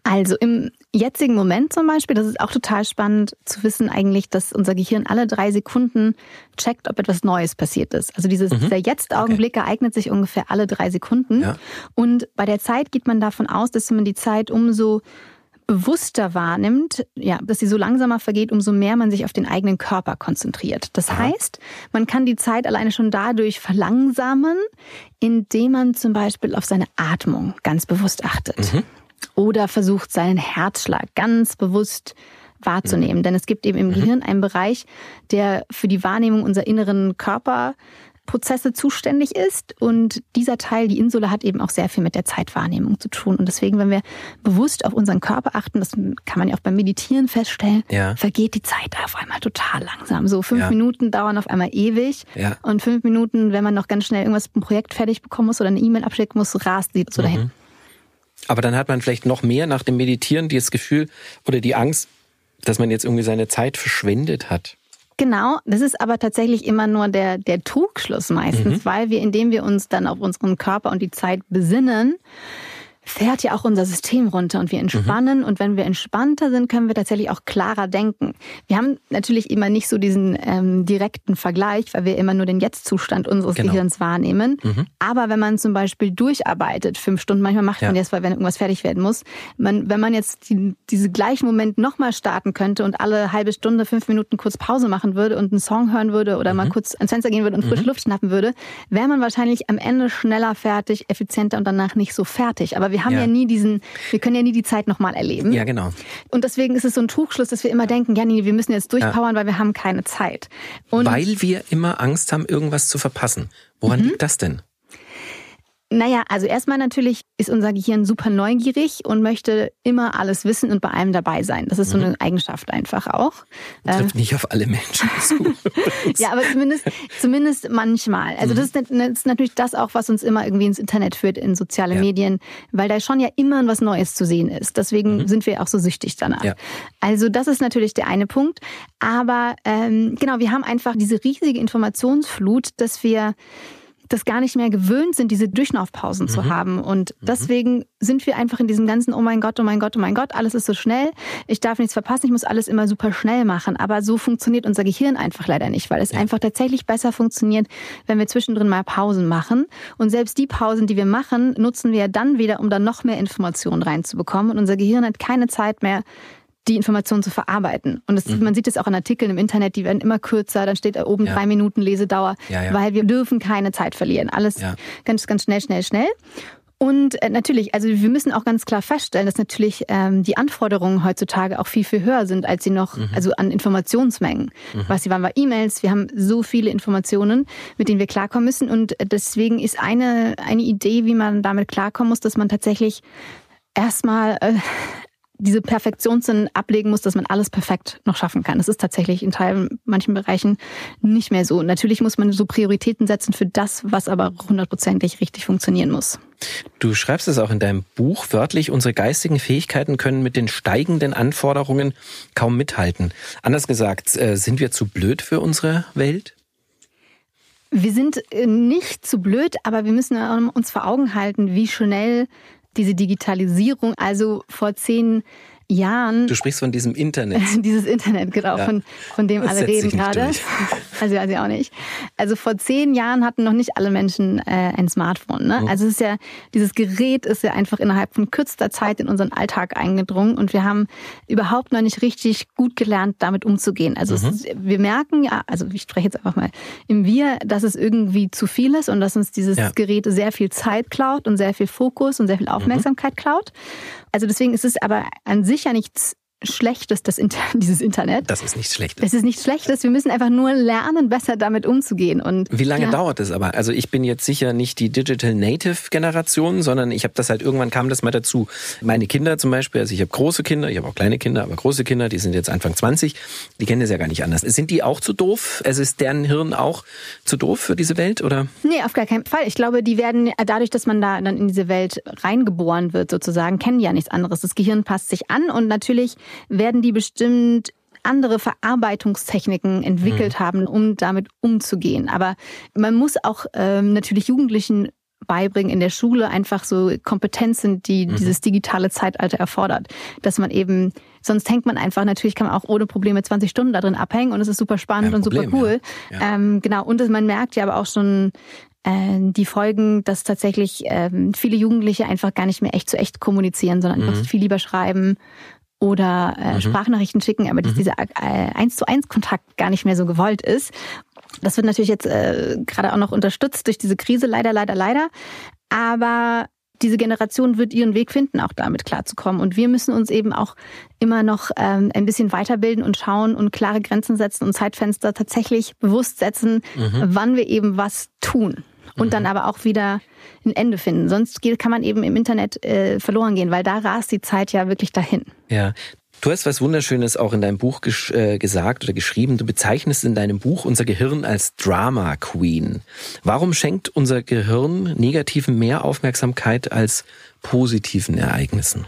Also im jetzigen Moment zum Beispiel, das ist auch total spannend zu wissen eigentlich, dass unser Gehirn alle drei Sekunden checkt, ob etwas Neues passiert ist. Also dieses, mhm. dieser Jetzt-Augenblick okay. ereignet sich ungefähr alle drei Sekunden. Ja. Und bei der Zeit geht man davon aus, dass man die Zeit umso bewusster wahrnimmt, ja, dass sie so langsamer vergeht, umso mehr man sich auf den eigenen Körper konzentriert. Das Aha. heißt, man kann die Zeit alleine schon dadurch verlangsamen, indem man zum Beispiel auf seine Atmung ganz bewusst achtet. Mhm oder versucht seinen Herzschlag ganz bewusst wahrzunehmen. Mhm. Denn es gibt eben im mhm. Gehirn einen Bereich, der für die Wahrnehmung unserer inneren Körperprozesse zuständig ist. Und dieser Teil, die Insula, hat eben auch sehr viel mit der Zeitwahrnehmung zu tun. Und deswegen, wenn wir bewusst auf unseren Körper achten, das kann man ja auch beim Meditieren feststellen, ja. vergeht die Zeit auf einmal total langsam. So fünf ja. Minuten dauern auf einmal ewig. Ja. Und fünf Minuten, wenn man noch ganz schnell irgendwas ein Projekt fertig bekommen muss oder eine E-Mail abschicken muss, rast sie so mhm. dahin. Aber dann hat man vielleicht noch mehr nach dem Meditieren das Gefühl oder die Angst, dass man jetzt irgendwie seine Zeit verschwendet hat. Genau, das ist aber tatsächlich immer nur der, der Trugschluss meistens, mhm. weil wir, indem wir uns dann auf unseren Körper und die Zeit besinnen, fährt ja auch unser System runter und wir entspannen. Mhm. Und wenn wir entspannter sind, können wir tatsächlich auch klarer denken. Wir haben natürlich immer nicht so diesen ähm, direkten Vergleich, weil wir immer nur den Jetzt-Zustand unseres genau. Gehirns wahrnehmen. Mhm. Aber wenn man zum Beispiel durcharbeitet, fünf Stunden, manchmal macht ja. man das, weil wenn irgendwas fertig werden muss, man, wenn man jetzt die, diese gleichen Moment nochmal starten könnte und alle halbe Stunde, fünf Minuten kurz Pause machen würde und einen Song hören würde oder mhm. mal kurz ans Fenster gehen würde und frische mhm. Luft schnappen würde, wäre man wahrscheinlich am Ende schneller fertig, effizienter und danach nicht so fertig. Aber wir haben ja, ja nie diesen, wir können ja nie die Zeit nochmal erleben. Ja, genau. Und deswegen ist es so ein Trugschluss, dass wir immer denken, ja, nee, wir müssen jetzt durchpowern, ja. weil wir haben keine Zeit. Und weil wir immer Angst haben, irgendwas zu verpassen. Woran mhm. liegt das denn? Naja, also erstmal natürlich ist unser Gehirn super neugierig und möchte immer alles wissen und bei allem dabei sein. Das ist so eine mhm. Eigenschaft einfach auch. Das trifft äh, nicht auf alle Menschen <laughs> zu. ja, aber zumindest, zumindest manchmal. Also mhm. das, ist, das, ist, natürlich das auch, was uns immer irgendwie ins Internet führt, in soziale ja. Medien, weil da schon ja immer was Neues zu sehen ist. Deswegen mhm. sind wir auch so süchtig danach. Ja. Also das ist natürlich der eine Punkt. Aber ähm, genau, wir haben einfach diese riesige Informationsflut, dass wir das gar nicht mehr gewöhnt sind, diese Durchlaufpausen mhm. zu haben. Und mhm. deswegen sind wir einfach in diesem ganzen, oh mein Gott, oh mein Gott, oh mein Gott, alles ist so schnell, ich darf nichts verpassen, ich muss alles immer super schnell machen. Aber so funktioniert unser Gehirn einfach leider nicht, weil es ja. einfach tatsächlich besser funktioniert, wenn wir zwischendrin mal Pausen machen. Und selbst die Pausen, die wir machen, nutzen wir dann wieder, um dann noch mehr Informationen reinzubekommen. Und unser Gehirn hat keine Zeit mehr, die Informationen zu verarbeiten. Und das, mhm. man sieht es auch in Artikeln im Internet, die werden immer kürzer, dann steht da oben ja. drei Minuten Lesedauer, ja, ja. weil wir dürfen keine Zeit verlieren. Alles ganz, ganz schnell, schnell, schnell. Und äh, natürlich, also wir müssen auch ganz klar feststellen, dass natürlich ähm, die Anforderungen heutzutage auch viel, viel höher sind, als sie noch, mhm. also an Informationsmengen. Mhm. Was sie waren, war E-Mails. Wir haben so viele Informationen, mit denen wir klarkommen müssen. Und deswegen ist eine, eine Idee, wie man damit klarkommen muss, dass man tatsächlich erstmal äh, diese Perfektionssinn ablegen muss, dass man alles perfekt noch schaffen kann. Das ist tatsächlich in Teilen, manchen Bereichen nicht mehr so. Natürlich muss man so Prioritäten setzen für das, was aber hundertprozentig richtig funktionieren muss. Du schreibst es auch in deinem Buch wörtlich, unsere geistigen Fähigkeiten können mit den steigenden Anforderungen kaum mithalten. Anders gesagt, äh, sind wir zu blöd für unsere Welt? Wir sind äh, nicht zu blöd, aber wir müssen uns vor Augen halten, wie schnell diese Digitalisierung, also vor zehn. Du sprichst von diesem Internet. <laughs> Dieses Internet, genau, ja. von, von dem das alle reden gerade. <laughs> Also weiß ich auch nicht. Also vor zehn Jahren hatten noch nicht alle Menschen äh, ein Smartphone. Ne? Mhm. Also es ist ja, dieses Gerät ist ja einfach innerhalb von kürzester Zeit in unseren Alltag eingedrungen und wir haben überhaupt noch nicht richtig gut gelernt, damit umzugehen. Also mhm. ist, wir merken ja, also ich spreche jetzt einfach mal im Wir, dass es irgendwie zu viel ist und dass uns dieses ja. Gerät sehr viel Zeit klaut und sehr viel Fokus und sehr viel mhm. Aufmerksamkeit mhm. klaut. Also deswegen ist es aber an sich ja nichts Schlechtes, das Inter <laughs> dieses Internet. Das ist nichts Schlechtes. Das ist nichts Schlechtes. Wir müssen einfach nur lernen, besser damit umzugehen. Und wie lange ja. dauert es aber? Also ich bin jetzt sicher nicht die Digital Native Generation, sondern ich habe das halt irgendwann kam das mal dazu. Meine Kinder zum Beispiel, also ich habe große Kinder, ich habe auch kleine Kinder, aber große Kinder, die sind jetzt Anfang 20, die kennen das ja gar nicht anders. Sind die auch zu doof? Also ist deren Hirn auch zu doof für diese Welt oder? Nee, auf gar keinen Fall. Ich glaube, die werden dadurch, dass man da dann in diese Welt reingeboren wird sozusagen, kennen ja nichts anderes. Das Gehirn passt sich an und natürlich werden die bestimmt andere Verarbeitungstechniken entwickelt mhm. haben, um damit umzugehen. Aber man muss auch ähm, natürlich Jugendlichen beibringen in der Schule einfach so Kompetenzen, die mhm. dieses digitale Zeitalter erfordert. Dass man eben, sonst hängt man einfach, natürlich kann man auch ohne Probleme 20 Stunden da drin abhängen und es ist super spannend und super cool. Ja. Ja. Ähm, genau, und man merkt ja aber auch schon äh, die Folgen, dass tatsächlich ähm, viele Jugendliche einfach gar nicht mehr echt zu echt kommunizieren, sondern mhm. einfach viel lieber schreiben oder äh, mhm. Sprachnachrichten schicken, aber dass mhm. dieser äh, eins zu eins Kontakt gar nicht mehr so gewollt ist. Das wird natürlich jetzt äh, gerade auch noch unterstützt durch diese Krise, leider, leider, leider. Aber diese Generation wird ihren Weg finden, auch damit klarzukommen. Und wir müssen uns eben auch immer noch ähm, ein bisschen weiterbilden und schauen und klare Grenzen setzen und Zeitfenster tatsächlich bewusst setzen, mhm. wann wir eben was tun und mhm. dann aber auch wieder ein Ende finden. Sonst kann man eben im Internet äh, verloren gehen, weil da rast die Zeit ja wirklich dahin. Ja. Du hast was Wunderschönes auch in deinem Buch äh, gesagt oder geschrieben. Du bezeichnest in deinem Buch unser Gehirn als Drama Queen. Warum schenkt unser Gehirn negativen mehr Aufmerksamkeit als positiven Ereignissen?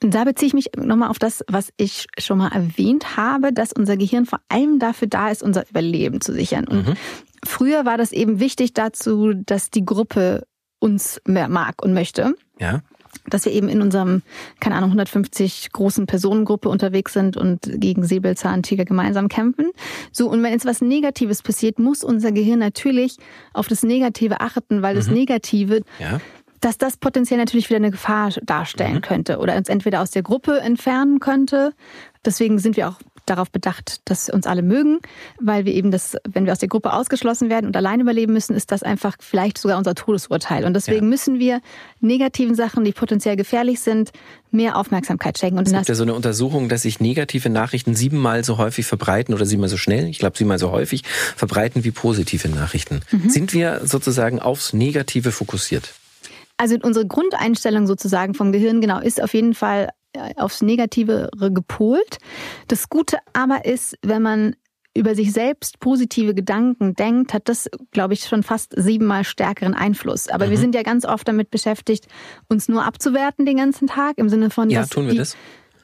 Da beziehe ich mich nochmal auf das, was ich schon mal erwähnt habe, dass unser Gehirn vor allem dafür da ist, unser Überleben zu sichern. Und mhm. Früher war das eben wichtig dazu, dass die Gruppe uns mehr mag und möchte. Ja. Dass wir eben in unserem, keine Ahnung, 150 großen Personengruppe unterwegs sind und gegen Säbelzahntiger gemeinsam kämpfen. So, und wenn jetzt was Negatives passiert, muss unser Gehirn natürlich auf das Negative achten, weil mhm. das Negative ja dass das potenziell natürlich wieder eine Gefahr darstellen mhm. könnte oder uns entweder aus der Gruppe entfernen könnte. Deswegen sind wir auch darauf bedacht, dass uns alle mögen, weil wir eben das, wenn wir aus der Gruppe ausgeschlossen werden und allein überleben müssen, ist das einfach vielleicht sogar unser Todesurteil. Und deswegen ja. müssen wir negativen Sachen, die potenziell gefährlich sind, mehr Aufmerksamkeit schenken. Und es gibt ja so eine Untersuchung, dass sich negative Nachrichten siebenmal so häufig verbreiten oder siebenmal so schnell, ich glaube siebenmal so häufig verbreiten wie positive Nachrichten. Mhm. Sind wir sozusagen aufs Negative fokussiert? Also unsere Grundeinstellung sozusagen vom Gehirn genau ist auf jeden Fall aufs Negative gepolt. Das Gute aber ist, wenn man über sich selbst positive Gedanken denkt, hat das, glaube ich, schon fast siebenmal stärkeren Einfluss. Aber mhm. wir sind ja ganz oft damit beschäftigt, uns nur abzuwerten den ganzen Tag im Sinne von. Ja, tun wir die, das?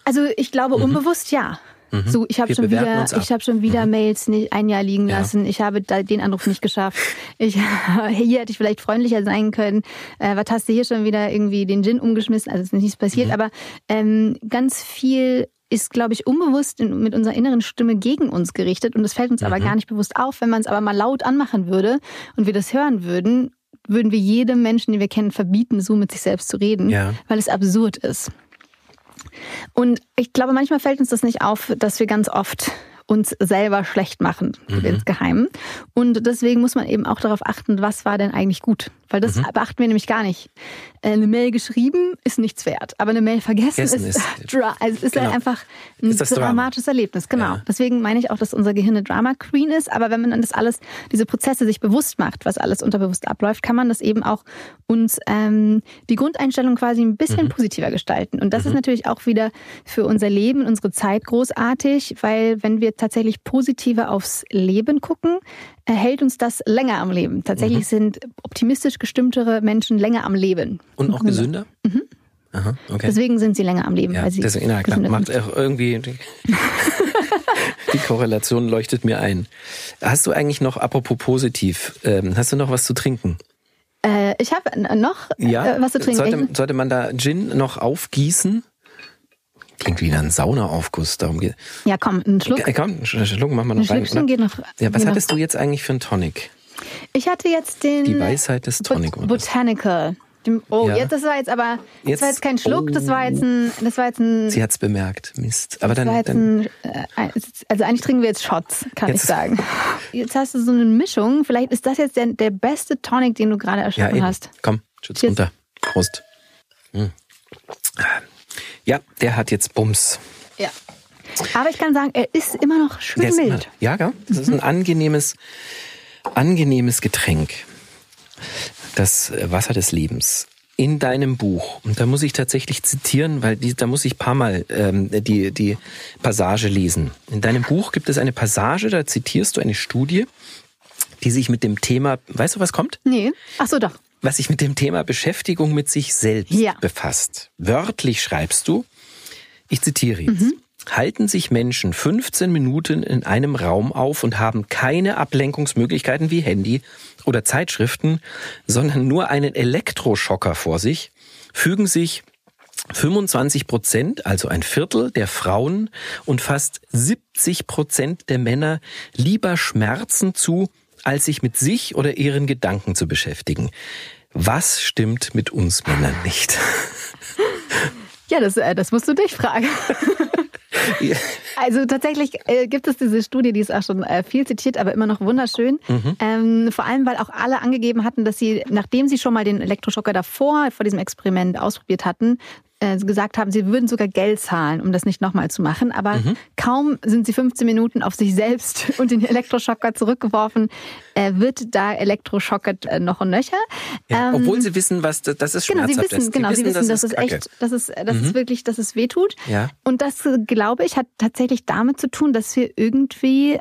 Also ich glaube mhm. unbewusst ja. Mhm. So, ich habe schon wieder, ich habe schon wieder mhm. Mails nicht ein Jahr liegen lassen. Ja. Ich habe den Anruf nicht geschafft. Ich, <laughs> hier hätte ich vielleicht freundlicher sein können. Äh, was hast du hier schon wieder irgendwie den Gin umgeschmissen? Also es ist nichts passiert, mhm. aber ähm, ganz viel ist, glaube ich, unbewusst mit unserer inneren Stimme gegen uns gerichtet und es fällt uns aber mhm. gar nicht bewusst auf. Wenn man es aber mal laut anmachen würde und wir das hören würden, würden wir jedem Menschen, den wir kennen, verbieten, so mit sich selbst zu reden, ja. weil es absurd ist. Und ich glaube, manchmal fällt uns das nicht auf, dass wir ganz oft uns selber schlecht machen mhm. insgeheim. Und deswegen muss man eben auch darauf achten, was war denn eigentlich gut. Weil das mhm. beachten wir nämlich gar nicht. Äh, eine Mail geschrieben ist nichts wert, aber eine Mail vergessen, vergessen ist, ist, <laughs> also ist genau. einfach ein ist dramatisches Drama. Erlebnis. Genau. Ja. Deswegen meine ich auch, dass unser Gehirn eine Drama Queen ist. Aber wenn man dann das alles, diese Prozesse sich bewusst macht, was alles unterbewusst abläuft, kann man das eben auch uns ähm, die Grundeinstellung quasi ein bisschen mhm. positiver gestalten. Und das ist mhm. natürlich auch wieder für unser Leben, unsere Zeit großartig, weil wenn wir tatsächlich positiver aufs Leben gucken, hält uns das länger am Leben. Tatsächlich mhm. sind optimistisch gestimmtere Menschen länger am Leben. Und auch gesünder? Mhm. Aha, okay. Deswegen sind sie länger am Leben. Ja, weil sie deswegen, na, klar, macht auch irgendwie <laughs> die, Korrelation leuchtet mir ein. Hast du eigentlich noch, apropos positiv, ähm, hast du noch was zu trinken? Äh, ich habe noch ja, äh, was zu trinken. Sollte, sollte man da Gin noch aufgießen? Klingt wie ein Saunaaufguss, darum geht. Ja, komm, einen Schluck. Äh, komm, einen Schluck machen wir noch ein rein. Geht noch, ja, was hattest noch. du jetzt eigentlich für einen Tonic? Ich hatte jetzt den. Die Weisheit des Tonic. Bot Botanical. Oh, ja. jetzt das war jetzt aber das jetzt, war jetzt kein Schluck, oh. das war jetzt ein das war jetzt ein Sie hat's bemerkt. Mist. Aber dann, ein, äh, also eigentlich trinken wir jetzt Shots, kann jetzt. ich sagen. <laughs> Jetzt hast du so eine Mischung, vielleicht ist das jetzt der, der beste Tonic, den du gerade erschaffen ja, hast. Komm, schütz runter. Prost. Hm. Ja, der hat jetzt Bums. Ja. Aber ich kann sagen, er ist immer noch schön mild. Ja, gell? Das ist ein angenehmes, angenehmes Getränk. Das Wasser des Lebens. In deinem Buch, und da muss ich tatsächlich zitieren, weil die, da muss ich paar Mal ähm, die, die Passage lesen. In deinem Buch gibt es eine Passage, da zitierst du eine Studie, die sich mit dem Thema, weißt du, was kommt? Nee. Ach so, doch was sich mit dem Thema Beschäftigung mit sich selbst ja. befasst. Wörtlich schreibst du, ich zitiere jetzt. Mhm. Halten sich Menschen 15 Minuten in einem Raum auf und haben keine Ablenkungsmöglichkeiten wie Handy oder Zeitschriften, sondern nur einen Elektroschocker vor sich, fügen sich 25 Prozent, also ein Viertel der Frauen und fast 70 Prozent der Männer lieber Schmerzen zu, als sich mit sich oder ihren Gedanken zu beschäftigen. Was stimmt mit uns Männern nicht? Ja, das, äh, das musst du dich fragen. <laughs> Also tatsächlich äh, gibt es diese Studie, die ist auch schon äh, viel zitiert, aber immer noch wunderschön. Mhm. Ähm, vor allem, weil auch alle angegeben hatten, dass sie, nachdem sie schon mal den Elektroschocker davor, vor diesem Experiment ausprobiert hatten, äh, gesagt haben, sie würden sogar Geld zahlen, um das nicht nochmal zu machen. Aber mhm. kaum sind sie 15 Minuten auf sich selbst <laughs> und den Elektroschocker zurückgeworfen, äh, wird da Elektroschockert äh, noch und nöcher. Ja, ähm, obwohl sie wissen, was das ist genau, sie wissen, ist. Genau, sie wissen, dass es echt, dass es, dass mhm. es wirklich, dass es wehtut. Ja. Und das, glaube ich, hat tatsächlich damit zu tun, dass wir irgendwie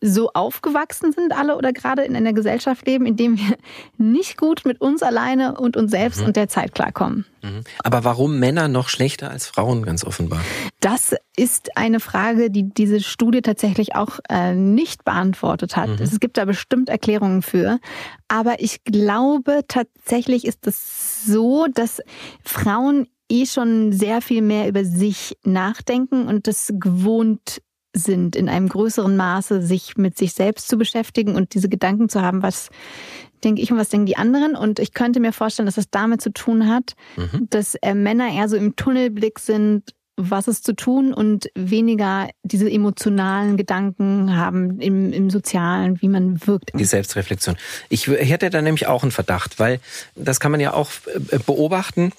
so aufgewachsen sind alle oder gerade in einer Gesellschaft leben, in dem wir nicht gut mit uns alleine und uns selbst mhm. und der Zeit klarkommen. Mhm. Aber warum Männer noch schlechter als Frauen ganz offenbar? Das ist eine Frage, die diese Studie tatsächlich auch äh, nicht beantwortet hat. Mhm. Es gibt da bestimmt Erklärungen für. Aber ich glaube tatsächlich ist es so, dass Frauen eh schon sehr viel mehr über sich nachdenken und das gewohnt sind, in einem größeren Maße sich mit sich selbst zu beschäftigen und diese Gedanken zu haben, was denke ich und was denken die anderen. Und ich könnte mir vorstellen, dass es damit zu tun hat, mhm. dass äh, Männer eher so im Tunnelblick sind, was ist zu tun und weniger diese emotionalen Gedanken haben im, im Sozialen, wie man wirkt. Die Selbstreflexion. Ich, ich hätte da nämlich auch einen Verdacht, weil das kann man ja auch äh, beobachten.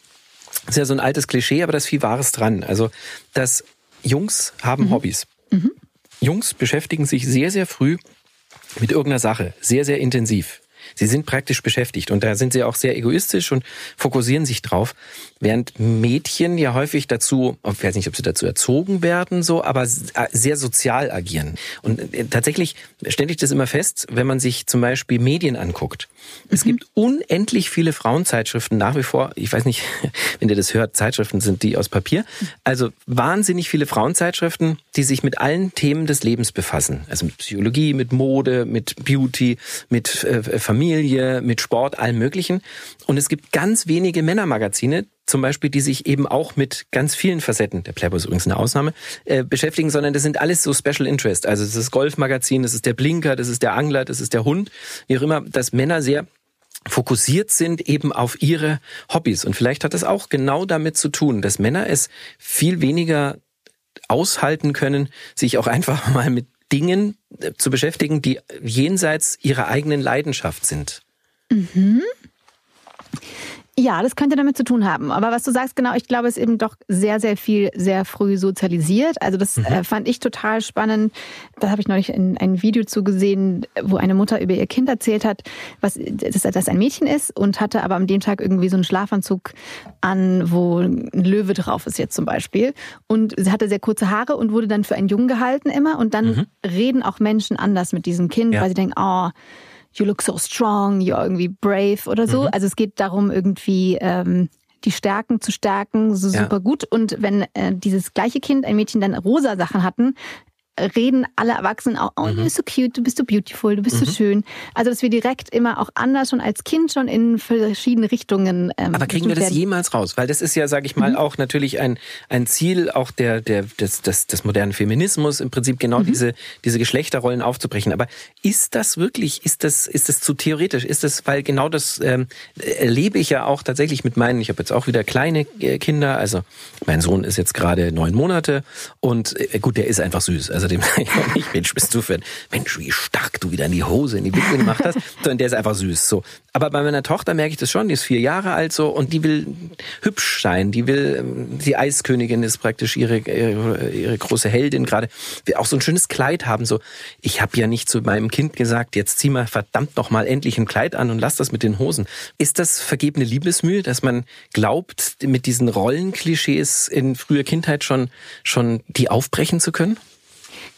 Das ist ja so ein altes Klischee, aber da ist viel Wahres dran. Also, dass Jungs haben mhm. Hobbys. Mhm. Jungs beschäftigen sich sehr, sehr früh mit irgendeiner Sache, sehr, sehr intensiv. Sie sind praktisch beschäftigt und da sind sie auch sehr egoistisch und fokussieren sich drauf, während Mädchen ja häufig dazu, ich weiß nicht, ob sie dazu erzogen werden, so, aber sehr sozial agieren. Und äh, tatsächlich stelle ich das immer fest, wenn man sich zum Beispiel Medien anguckt. Es mhm. gibt unendlich viele Frauenzeitschriften nach wie vor. Ich weiß nicht, <laughs> wenn ihr das hört, Zeitschriften sind die aus Papier. Also wahnsinnig viele Frauenzeitschriften, die sich mit allen Themen des Lebens befassen. Also mit Psychologie, mit Mode, mit Beauty, mit äh, Familie, mit Sport, allem Möglichen. Und es gibt ganz wenige Männermagazine, zum Beispiel, die sich eben auch mit ganz vielen Facetten, der Playboy ist übrigens eine Ausnahme, äh, beschäftigen, sondern das sind alles so Special Interest. Also das ist Golfmagazin, das ist der Blinker, das ist der Angler, das ist der Hund, wie auch immer, dass Männer sehr fokussiert sind eben auf ihre Hobbys. Und vielleicht hat das auch genau damit zu tun, dass Männer es viel weniger aushalten können, sich auch einfach <laughs> mal mit Dingen äh, zu beschäftigen, die jenseits ihrer eigenen Leidenschaft sind. Mhm. Ja, das könnte damit zu tun haben. Aber was du sagst, genau, ich glaube, es ist eben doch sehr, sehr viel sehr früh sozialisiert. Also das mhm. äh, fand ich total spannend. Da habe ich neulich ein, ein Video zugesehen, wo eine Mutter über ihr Kind erzählt hat, was, dass das ein Mädchen ist und hatte aber an dem Tag irgendwie so einen Schlafanzug an, wo ein Löwe drauf ist jetzt zum Beispiel. Und sie hatte sehr kurze Haare und wurde dann für einen Jungen gehalten immer. Und dann mhm. reden auch Menschen anders mit diesem Kind, ja. weil sie denken, oh, you look so strong, you're irgendwie brave oder so. Mhm. Also es geht darum, irgendwie ähm, die Stärken zu stärken, so ja. super gut. Und wenn äh, dieses gleiche Kind, ein Mädchen, dann rosa Sachen hatten, reden alle Erwachsenen auch, oh, du mhm. bist so cute, du bist so beautiful, du bist mhm. so schön. Also, dass wir direkt immer auch anders schon als Kind schon in verschiedene Richtungen. Ähm, Aber kriegen wir das werden. jemals raus? Weil das ist ja, sage ich mal, mhm. auch natürlich ein, ein Ziel auch der, der, des, des, des modernen Feminismus, im Prinzip genau mhm. diese, diese Geschlechterrollen aufzubrechen. Aber ist das wirklich, ist das, ist das zu theoretisch? Ist das, weil genau das ähm, erlebe ich ja auch tatsächlich mit meinen, ich habe jetzt auch wieder kleine äh, Kinder, also mein Sohn ist jetzt gerade neun Monate und äh, gut, der ist einfach süß. Also dem <laughs> ich Mensch, bist du für ein, Mensch, wie stark du wieder in die Hose, in die Wickel gemacht hast. Sondern der ist einfach süß. So. Aber bei meiner Tochter merke ich das schon, die ist vier Jahre alt so und die will hübsch sein. Die will, ähm, die Eiskönigin ist praktisch ihre, ihre, ihre große Heldin gerade. Will auch so ein schönes Kleid haben. So, ich habe ja nicht zu meinem Kind gesagt, jetzt zieh mal verdammt noch mal endlich ein Kleid an und lass das mit den Hosen. Ist das vergebene Liebesmühe, dass man glaubt, mit diesen Rollenklischees in früher Kindheit schon, schon die aufbrechen zu können?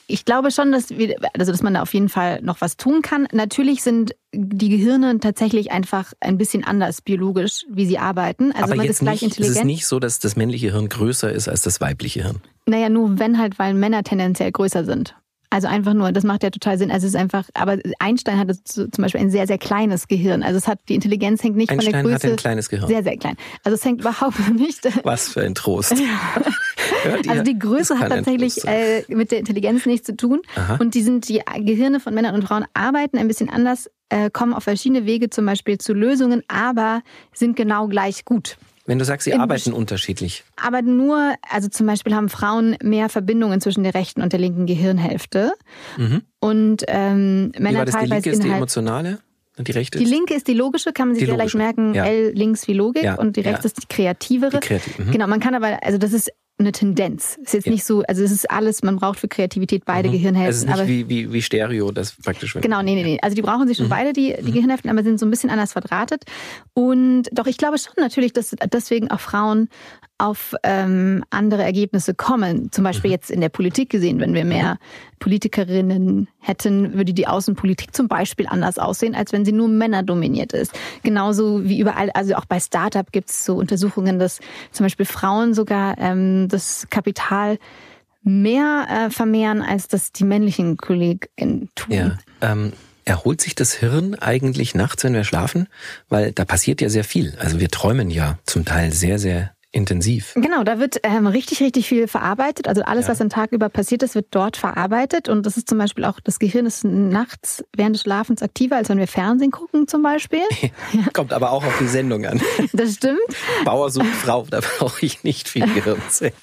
Ich glaube schon, dass, wir, also dass man da auf jeden Fall noch was tun kann. Natürlich sind die Gehirne tatsächlich einfach ein bisschen anders biologisch, wie sie arbeiten. Also Aber man jetzt ist gleich nicht, intelligent. Es ist nicht so, dass das männliche Hirn größer ist als das weibliche Hirn. Naja, nur wenn halt, weil Männer tendenziell größer sind. Also einfach nur, das macht ja total Sinn. Also es ist einfach, aber Einstein hatte zum Beispiel ein sehr, sehr kleines Gehirn. Also es hat, die Intelligenz hängt nicht Einstein von der Größe. Einstein hatte ein kleines Gehirn. Sehr, sehr klein. Also es hängt überhaupt <laughs> nicht. Was für ein Trost. Ja. <laughs> also die Größe hat tatsächlich äh, mit der Intelligenz nichts zu tun. Aha. Und die sind, die Gehirne von Männern und Frauen arbeiten ein bisschen anders, äh, kommen auf verschiedene Wege zum Beispiel zu Lösungen, aber sind genau gleich gut. Wenn du sagst, sie arbeiten unterschiedlich. Aber nur, also zum Beispiel haben Frauen mehr Verbindungen zwischen der rechten und der linken Gehirnhälfte. Mhm. Und ähm, Männer Wie war das, teilweise die linke ist die emotionale? Und die rechte Die linke ist die logische, kann man sich sehr leicht merken. ja. L links wie Logik Ja, und die rechte ja. ist die kreativere. die kreative. Mhm. Genau, man kann aber, also das ist eine Tendenz. Ist jetzt Ja. nicht so, also es ist alles, man braucht für Kreativität beide Es ist Gehirnhälften. nicht aber wie, wie, wie Stereo, das praktisch. Genau, nee, nee, nee. Also die brauchen sie schon beide, die, die Gehirnhälften, aber sind so ein bisschen anders verdrahtet. Und doch, ich glaube schon natürlich, dass deswegen auch Frauen auf ähm, andere Ergebnisse kommen. Zum Beispiel jetzt in der Politik gesehen, wenn wir mehr Politikerinnen hätten, würde die Außenpolitik zum Beispiel anders aussehen, als wenn sie nur Männer dominiert ist. Genauso wie überall, also auch bei Startup gibt es so Untersuchungen, dass zum Beispiel Frauen sogar ähm, das Kapital mehr äh, vermehren, als das die männlichen Kolleginnen tun. Ja. Ähm, erholt sich das Hirn eigentlich nachts, wenn wir schlafen? Weil da passiert ja sehr viel. Also wir träumen ja zum Teil sehr, sehr intensiv. Genau, da wird ähm, richtig, richtig viel verarbeitet. Also alles, Ja. was am Tag über passiert ist, wird dort verarbeitet. Und das ist zum Beispiel auch, das Gehirn ist nachts während des Schlafens aktiver, als wenn wir Fernsehen gucken zum Beispiel. <laughs> Kommt aber auch auf die Sendung an. <laughs> Das stimmt. Bauer sucht Frau, da brauche ich nicht viel Gehirnzellen.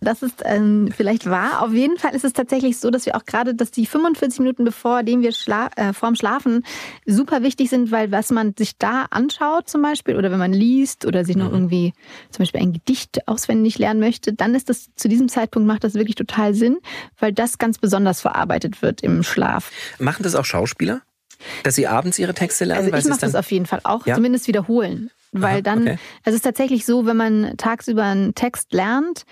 Das ist ähm, vielleicht wahr. Auf jeden Fall ist es tatsächlich so, dass wir auch gerade, dass die 45 Minuten bevor dem wir schla äh, vorm Schlafen super wichtig sind, weil was man sich da anschaut zum Beispiel oder wenn man liest oder sich noch irgendwie zum Beispiel ein Gedicht auswendig lernen möchte, dann ist das zu diesem Zeitpunkt macht das wirklich total Sinn, weil das ganz besonders verarbeitet wird im Schlaf. Machen das auch Schauspieler? Dass sie abends ihre Texte lernen? Also ich mache das auf jeden Fall auch, Ja? zumindest wiederholen. Weil Aha, dann, okay. also es ist tatsächlich so, wenn man tagsüber einen Text lernt,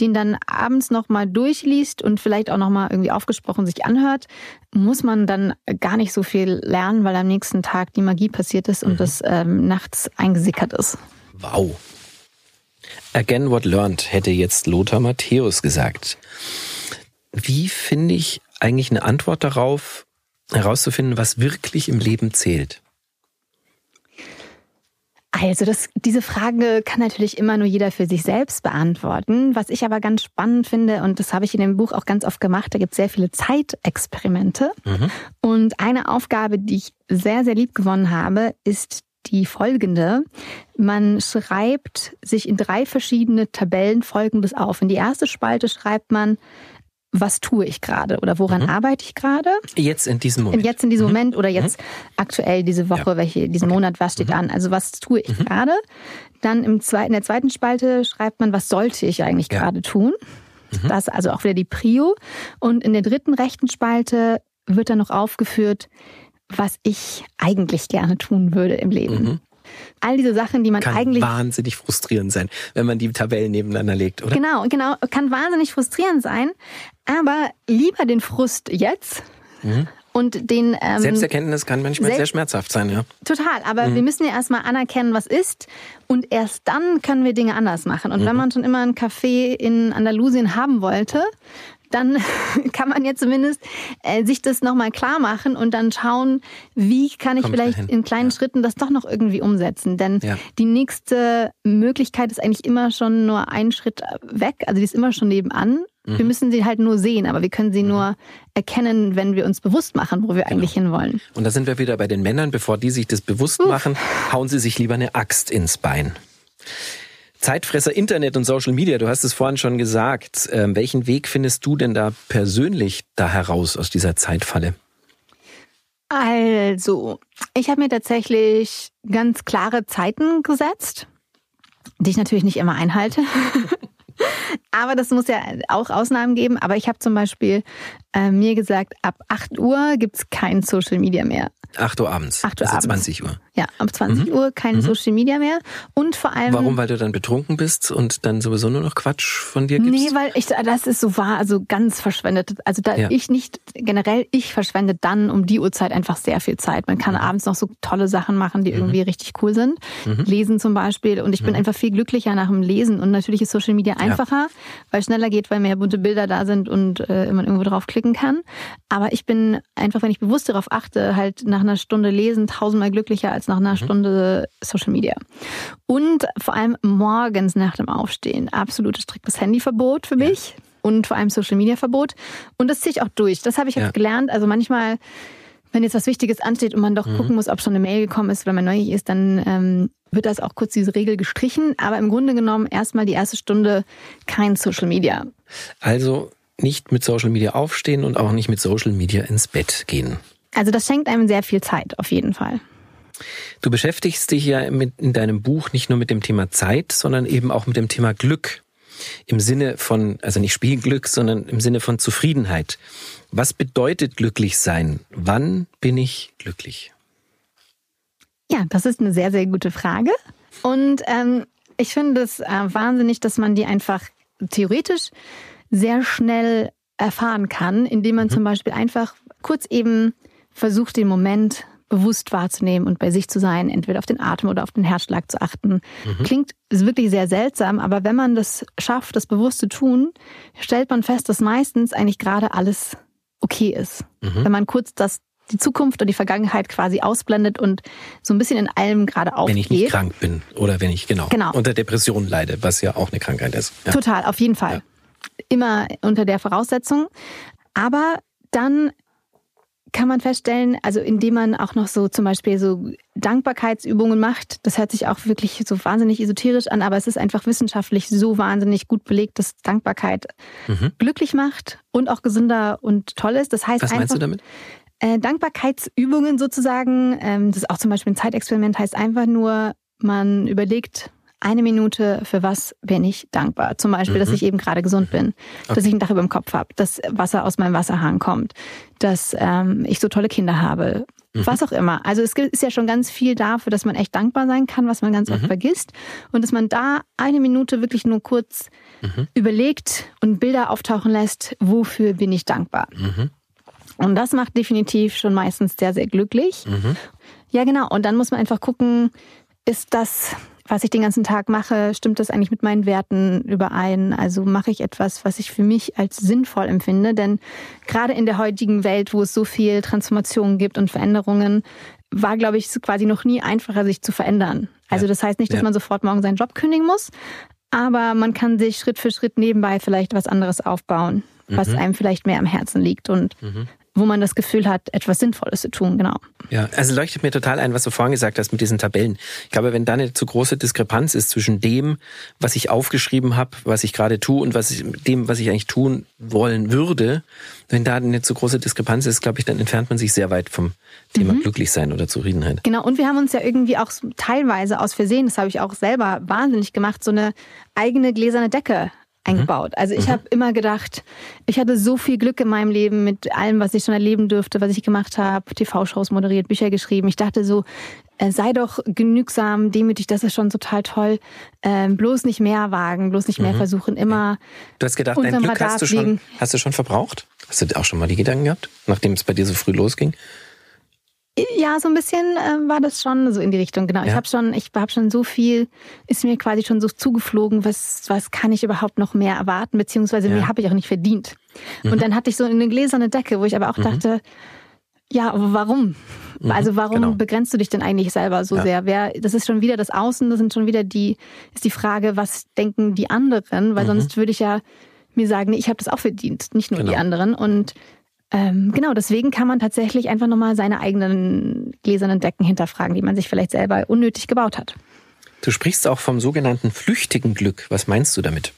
den dann abends nochmal durchliest und vielleicht auch nochmal irgendwie aufgesprochen sich anhört, muss man dann gar nicht so viel lernen, weil am nächsten Tag die Magie passiert ist und Mhm. das ähm, nachts eingesickert ist. Wow. Again what learned, hätte jetzt Lothar Matthäus gesagt. Wie finde ich eigentlich eine Antwort darauf, herauszufinden, was wirklich im Leben zählt? Also das, diese Frage kann natürlich immer nur jeder für sich selbst beantworten. Was ich aber ganz spannend finde, und das habe ich in dem Buch auch ganz oft gemacht, da gibt es sehr viele Zeitexperimente. Und eine Aufgabe, die ich sehr, sehr lieb gewonnen habe, ist die folgende. Man schreibt sich in drei verschiedene Tabellen Folgendes auf. In die erste Spalte schreibt man, was tue ich gerade oder woran arbeite ich gerade? Jetzt in diesem Moment. Jetzt in diesem Moment oder jetzt aktuell diese Woche, Ja. welche, diesen Monat, was steht an? Also was tue ich Mhm. gerade? Dann im zweiten, in der zweiten Spalte schreibt man, was sollte ich eigentlich Ja. Mhm. gerade tun? Das ist also auch wieder die Prio. Und in der dritten rechten Spalte wird dann noch aufgeführt, was ich eigentlich gerne tun würde im Leben. All diese Sachen, die man Mhm. Kann eigentlich wahnsinnig frustrierend sein, wenn man die Tabellen nebeneinander legt, oder? Genau, genau. Kann wahnsinnig frustrierend sein. Aber lieber den Frust jetzt und den. Ähm, Selbsterkenntnis kann manchmal Selbst- sehr schmerzhaft sein, ja. Total, aber Mhm. wir müssen ja erstmal anerkennen, was ist. Und erst dann können wir Dinge anders machen. Und Mhm. wenn man schon immer einen Café in Andalusien haben wollte, dann <laughs> kann man ja zumindest äh, sich das nochmal klar machen und dann schauen, wie kann ich Kommt vielleicht dahin. in kleinen Schritten das doch noch irgendwie umsetzen. Denn Ja. die nächste Möglichkeit ist eigentlich immer schon nur ein Schritt weg, also die ist immer schon nebenan. Mhm. Wir müssen sie halt nur sehen, aber wir können sie nur erkennen, wenn wir uns bewusst machen, wo wir Genau. eigentlich hinwollen. Und da sind wir wieder bei den Männern. Bevor die sich das bewusst machen, hauen sie sich lieber eine Axt ins Bein. Zeitfresser Internet und Social Media, du hast es vorhin schon gesagt. Ähm, welchen Weg findest du denn da persönlich da heraus aus dieser Zeitfalle? Also, ich habe mir tatsächlich ganz klare Zeiten gesetzt, die ich natürlich nicht immer einhalte. <laughs> aber das muss ja auch Ausnahmen geben. Aber ich habe zum Beispiel äh, mir gesagt, ab 8 Uhr gibt's kein Social Media mehr. 8 Uhr abends. 8 Uhr also abends. 20 Uhr. Ja, ab 20 Uhr kein Social Media mehr. Und vor allem. Warum? Weil du dann betrunken bist und dann sowieso nur noch Quatsch von dir gibst? Nee, weil ich, das ist so wahr, also ganz verschwendet. Also da Ja. ich nicht, generell, ich verschwende dann um die Uhrzeit einfach sehr viel Zeit. Man Mhm. kann abends noch so tolle Sachen machen, die irgendwie richtig cool sind. Lesen zum Beispiel. Und Mhm. ich bin einfach viel glücklicher nach dem Lesen. Und natürlich ist Social Media einfacher, weil es schneller geht, weil mehr bunte Bilder da sind und äh, man irgendwo drauf klicken kann. Aber ich bin einfach, wenn ich bewusst darauf achte, halt nach einer Stunde Lesen tausendmal glücklicher als nach Mhm. einer Stunde Social Media. Und vor allem morgens nach dem Aufstehen. Absolutes striktes Handyverbot für mich. Und vor allem Social Media Verbot. Und das ziehe ich auch durch. Das habe ich jetzt Ja. gelernt. Also manchmal, wenn jetzt was Wichtiges ansteht und man Mhm. doch gucken muss, ob schon eine Mail gekommen ist oder man neugierig ist, dann ähm, wird das auch kurz diese Regel gestrichen. Aber im Grunde genommen erstmal die erste Stunde kein Social Media. Also nicht mit Social Media aufstehen und auch nicht mit Social Media ins Bett gehen. Also das schenkt einem sehr viel Zeit, auf jeden Fall. Du beschäftigst dich ja mit, in deinem Buch nicht nur mit dem Thema Zeit, sondern eben auch mit dem Thema Glück. Im Sinne von, also nicht Spielglück, sondern im Sinne von Zufriedenheit. Was bedeutet glücklich sein? Wann bin ich glücklich? Ja, das ist eine sehr, sehr gute Frage. Und ähm, ich finde es äh, wahnsinnig, dass man die einfach theoretisch sehr schnell erfahren kann, indem man mhm. zum Beispiel einfach kurz eben versucht, den Moment bewusst wahrzunehmen und bei sich zu sein, entweder auf den Atem oder auf den Herzschlag zu achten. Mhm. Klingt wirklich sehr seltsam, aber wenn man das schafft, das bewusst zu tun, stellt man fest, dass meistens eigentlich gerade alles okay ist. Mhm. Wenn man kurz das die Zukunft und die Vergangenheit quasi ausblendet und so ein bisschen in allem gerade aufgeht. Wenn ich nicht krank bin oder wenn ich genau, genau. unter Depressionen leide, was ja auch eine Krankheit ist. Ja. Total, auf jeden Fall. Ja. Immer unter der Voraussetzung. Aber dann kann man feststellen, also indem man auch noch so zum Beispiel so Dankbarkeitsübungen macht, das hört sich auch wirklich so wahnsinnig esoterisch an, aber es ist einfach wissenschaftlich so wahnsinnig gut belegt, dass Dankbarkeit mhm. glücklich macht und auch gesünder und toll ist. Das heißt Was einfach, meinst du damit? Äh, Dankbarkeitsübungen sozusagen, ähm, das ist auch zum Beispiel ein Zeitexperiment, heißt einfach nur, man überlegt, eine Minute, für was bin ich dankbar? Zum Beispiel, mhm. dass ich eben gerade gesund bin, okay. dass ich ein Dach über dem Kopf habe, dass Wasser aus meinem Wasserhahn kommt, dass ähm, ich so tolle Kinder habe, mhm. was auch immer. Also es ist ja schon ganz viel dafür, dass man echt dankbar sein kann, was man ganz mhm. oft vergisst und dass man da eine Minute wirklich nur kurz mhm. überlegt und Bilder auftauchen lässt, wofür bin ich dankbar. Mhm. Und das macht definitiv schon meistens sehr, sehr glücklich. Mhm. Ja, genau. Und dann muss man einfach gucken, ist das was ich den ganzen Tag mache, stimmt das eigentlich mit meinen Werten überein? Also mache ich etwas, was ich für mich als sinnvoll empfinde? Denn gerade in der heutigen Welt, wo es so viel Transformation gibt und Veränderungen, war, glaube ich, quasi noch nie einfacher, sich zu verändern. Also das heißt nicht, dass ja. man sofort morgen seinen Job kündigen muss, aber man kann sich Schritt für Schritt nebenbei vielleicht was anderes aufbauen, was mhm. einem vielleicht mehr am Herzen liegt und mhm wo man das Gefühl hat, etwas Sinnvolles zu tun, genau. Ja, also leuchtet mir total ein, was du vorhin gesagt hast mit diesen Tabellen. Ich glaube, wenn da eine zu große Diskrepanz ist zwischen dem, was ich aufgeschrieben habe, was ich gerade tue und was ich, dem, was ich eigentlich tun wollen würde, wenn da eine zu große Diskrepanz ist, glaube ich, dann entfernt man sich sehr weit vom Thema mhm. Glücklichsein oder Zufriedenheit. Genau, und wir haben uns ja irgendwie auch teilweise aus Versehen, das habe ich auch selber wahnsinnig gemacht, so eine eigene gläserne Decke eingebaut. Also ich mhm. habe immer gedacht, ich hatte so viel Glück in meinem Leben mit allem, was ich schon erleben dürfte, was ich gemacht habe, TV-Shows moderiert, Bücher geschrieben. Ich dachte so, äh, sei doch genügsam, demütig, das ist schon total toll. Ähm, bloß nicht mehr wagen, bloß nicht mehr mhm. versuchen, immer. Du hast gedacht, dein Glück hast du, schon, hast du schon verbraucht? Hast du auch schon mal die Gedanken gehabt, nachdem es bei dir so früh losging? Ja, so ein bisschen äh, war das schon so in die Richtung, genau. Ja. Ich habe schon, ich habe schon so viel, ist mir quasi schon so zugeflogen, was, was kann ich überhaupt noch mehr erwarten, beziehungsweise ja. mehr habe ich auch nicht verdient. Mhm. Und dann hatte ich so eine gläserne Decke, wo ich aber auch mhm. dachte, ja, warum? Mhm, also warum genau. begrenzt du dich denn eigentlich selber so ja. sehr? Wer, das ist schon wieder das Außen, das sind schon wieder die, ist die Frage, was denken die anderen? Weil mhm. sonst würde ich ja mir sagen, nee, ich habe das auch verdient, nicht nur genau. die anderen. Und ähm, genau, deswegen kann man tatsächlich einfach nochmal seine eigenen gläsernen Decken hinterfragen, die man sich vielleicht selber unnötig gebaut hat. Du sprichst auch vom sogenannten flüchtigen Glück. Was meinst du damit?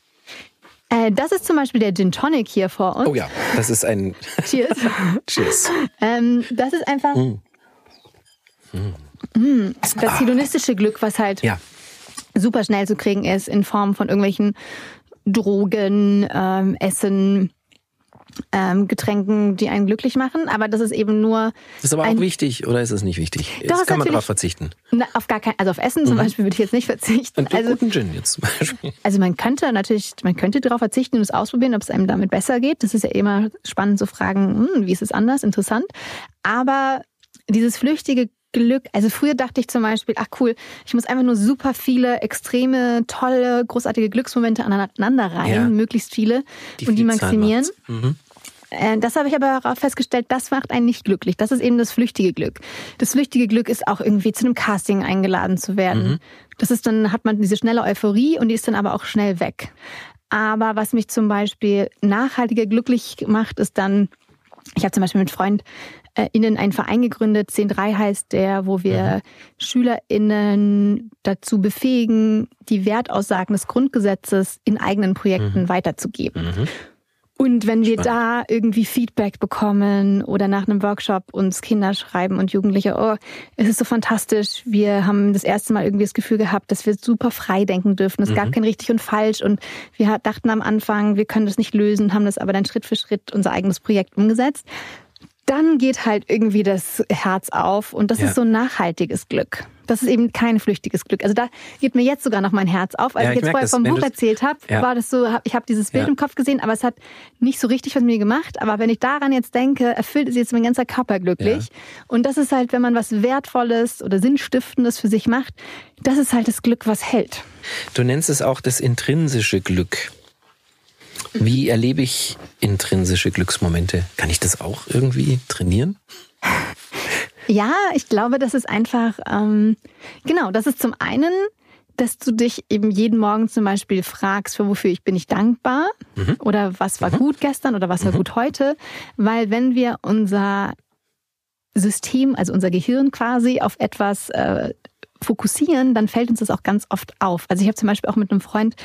Äh, das ist zum Beispiel der Gin Tonic hier vor uns. Oh ja, das ist ein. <laughs> Cheers. <laughs> Cheers. Ähm, das ist einfach mm. Mm. das hedonistische Glück, was halt ja. super schnell zu kriegen ist in Form von irgendwelchen Drogen, ähm, Essen, ähm, Getränken, die einen glücklich machen, aber das ist eben nur. Das ist aber auch wichtig, oder ist es nicht wichtig? Doch, das kann man darauf verzichten. Na, auf gar kein, also auf Essen zum mhm. Beispiel würde ich jetzt nicht verzichten. Und also, guten Gin jetzt zum Beispiel. Also man könnte natürlich, man könnte darauf verzichten und es ausprobieren, ob es einem damit besser geht. Das ist ja immer spannend zu fragen, hm, wie ist es anders, interessant. Aber dieses flüchtige Glück. Also früher dachte ich zum Beispiel, ach cool, ich muss einfach nur super viele extreme, tolle, großartige Glücksmomente aneinander rein, ja. möglichst viele die und die maximieren. Mhm. Äh, das habe ich aber auch festgestellt, das macht einen nicht glücklich. Das ist eben das flüchtige Glück. Das flüchtige Glück ist auch irgendwie zu einem Casting eingeladen zu werden. Mhm. Das ist dann, hat man diese schnelle Euphorie und die ist dann aber auch schnell weg. Aber was mich zum Beispiel nachhaltiger glücklich macht, ist dann, ich habe zum Beispiel mit Freund äh, innen einen Verein gegründet, 10.3 heißt der, wo wir mhm. SchülerInnen dazu befähigen, die Wertaussagen des Grundgesetzes in eigenen Projekten mhm. weiterzugeben. Mhm. Und wenn wir da irgendwie Feedback bekommen oder nach einem Workshop uns Kinder schreiben und Jugendliche, oh, es ist so fantastisch, wir haben das erste Mal irgendwie das Gefühl gehabt, dass wir super frei denken dürfen. Es mhm. gab kein richtig und falsch und wir dachten am Anfang, wir können das nicht lösen, haben das aber dann Schritt für Schritt unser eigenes Projekt umgesetzt. Dann geht halt irgendwie das Herz auf und das ja. ist so ein nachhaltiges Glück. Das ist eben kein flüchtiges Glück. Also da geht mir jetzt sogar noch mein Herz auf. Als ja, ich jetzt vorher vom Buch erzählt habe, ja. war das so, ich habe dieses Bild ja. im Kopf gesehen, aber es hat nicht so richtig was mit mir gemacht. Aber wenn ich daran jetzt denke, erfüllt es jetzt mein ganzer Körper glücklich. Und das ist halt, wenn man was Wertvolles oder Sinnstiftendes für sich macht, das ist halt das Glück, was hält. Du nennst es auch das intrinsische Glück. Wie erlebe ich intrinsische Glücksmomente? Kann ich das auch irgendwie trainieren? Ja, ich glaube, das ist einfach, ähm, genau, das ist zum einen, dass du dich eben jeden Morgen zum Beispiel fragst, für wofür ich bin ich dankbar mhm. oder was war mhm. gut gestern oder was war mhm. gut heute, weil wenn wir unser System, also unser Gehirn quasi auf etwas äh, fokussieren, dann fällt uns das auch ganz oft auf. Also ich habe zum Beispiel auch mit einem Freund,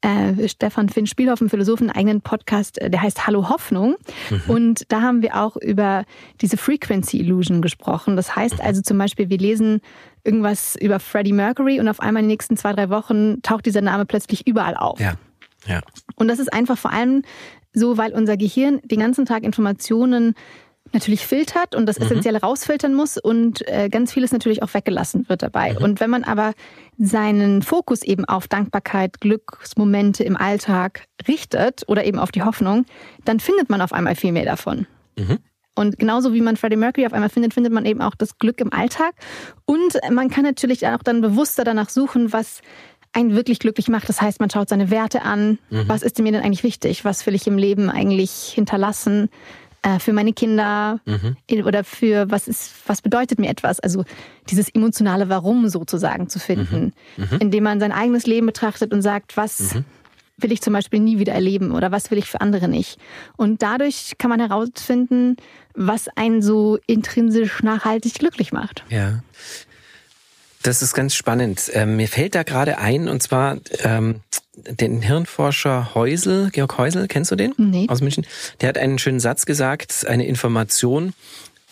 äh, Stefan Finn Spielhoff, einem Philosophen, einen eigenen Podcast, äh, der heißt Hallo Hoffnung. Mhm. Und da haben wir auch über diese Frequency Illusion gesprochen. Das heißt mhm. also zum Beispiel, wir lesen irgendwas über Freddie Mercury und auf einmal in den nächsten zwei, drei Wochen taucht dieser Name plötzlich überall auf. Ja. Ja. Und das ist einfach vor allem so, weil unser Gehirn den ganzen Tag Informationen natürlich filtert und das mhm. Essentielle rausfiltern muss und äh, ganz vieles natürlich auch weggelassen wird dabei. Mhm. Und wenn man aber seinen Fokus eben auf Dankbarkeit, Glücksmomente im Alltag richtet oder eben auf die Hoffnung, dann findet man auf einmal viel mehr davon. Mhm. Und genauso wie man Freddie Mercury auf einmal findet, findet man eben auch das Glück im Alltag. Und man kann natürlich auch dann bewusster danach suchen, was einen wirklich glücklich macht. Das heißt, man schaut seine Werte an. Mhm. Was ist mir denn eigentlich wichtig? Was will ich im Leben eigentlich hinterlassen? Äh, für meine Kinder mhm. oder für was ist, was bedeutet mir etwas? Also dieses emotionale Warum sozusagen zu finden, mhm. Mhm. indem man sein eigenes Leben betrachtet und sagt, was mhm. will ich zum Beispiel nie wieder erleben oder was will ich für andere nicht? Und dadurch kann man herausfinden, was einen so intrinsisch nachhaltig glücklich macht. Ja. Das ist ganz spannend. Ähm, mir fällt da gerade ein, und zwar ähm, den Hirnforscher Heusel, Georg Heusel, kennst du den? Nee. Aus München. Der hat einen schönen Satz gesagt, eine Information,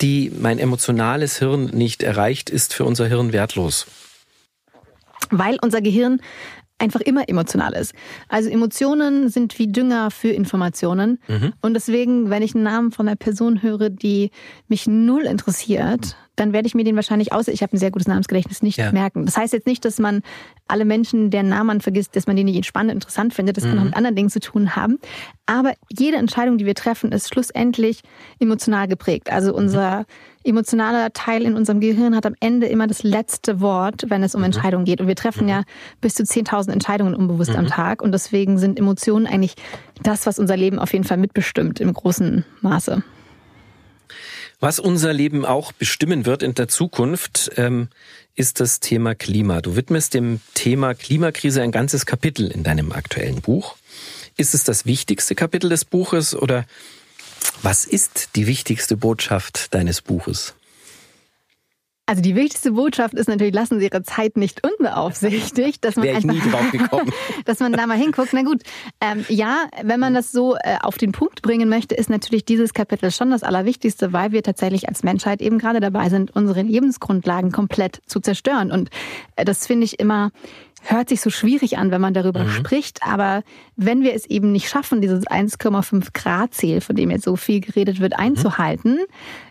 die mein emotionales Hirn nicht erreicht, ist für unser Hirn wertlos. Weil unser Gehirn einfach immer emotional ist. Also Emotionen sind wie Dünger für Informationen. Mhm. Und deswegen, wenn ich einen Namen von einer Person höre, die mich null interessiert, dann werde ich mir den wahrscheinlich, außer ich habe ein sehr gutes Namensgedächtnis, nicht ja. merken. Das heißt jetzt nicht, dass man alle Menschen, deren Namen man vergisst, dass man die nicht spannend interessant findet. Das mhm. kann auch mit anderen Dingen zu tun haben. Aber jede Entscheidung, die wir treffen, ist schlussendlich emotional geprägt. Also mhm. unser emotionaler Teil in unserem Gehirn hat am Ende immer das letzte Wort, wenn es um mhm. Entscheidungen geht. Und wir treffen mhm. ja bis zu 10.000 Entscheidungen unbewusst mhm. am Tag. Und deswegen sind Emotionen eigentlich das, was unser Leben auf jeden Fall mitbestimmt im großen Maße. Was unser Leben auch bestimmen wird in der Zukunft, ähm, ist das Thema Klima. Du widmest dem Thema Klimakrise ein ganzes Kapitel in deinem aktuellen Buch. Ist es das wichtigste Kapitel des Buches oder was ist die wichtigste Botschaft deines Buches? Also die wichtigste Botschaft ist natürlich, lassen Sie Ihre Zeit nicht unbeaufsichtigt, dass man einfach, <laughs> dass man da mal hinguckt. Na gut, ähm, ja, wenn man das so äh, auf den Punkt bringen möchte, ist natürlich dieses Kapitel schon das Allerwichtigste, weil wir tatsächlich als Menschheit eben gerade dabei sind, unsere Lebensgrundlagen komplett zu zerstören. Und äh, das finde ich immer hört sich so schwierig an, wenn man darüber mhm. spricht. Aber wenn wir es eben nicht schaffen, dieses 1,5 Grad Ziel, von dem jetzt so viel geredet wird, mhm. einzuhalten, mhm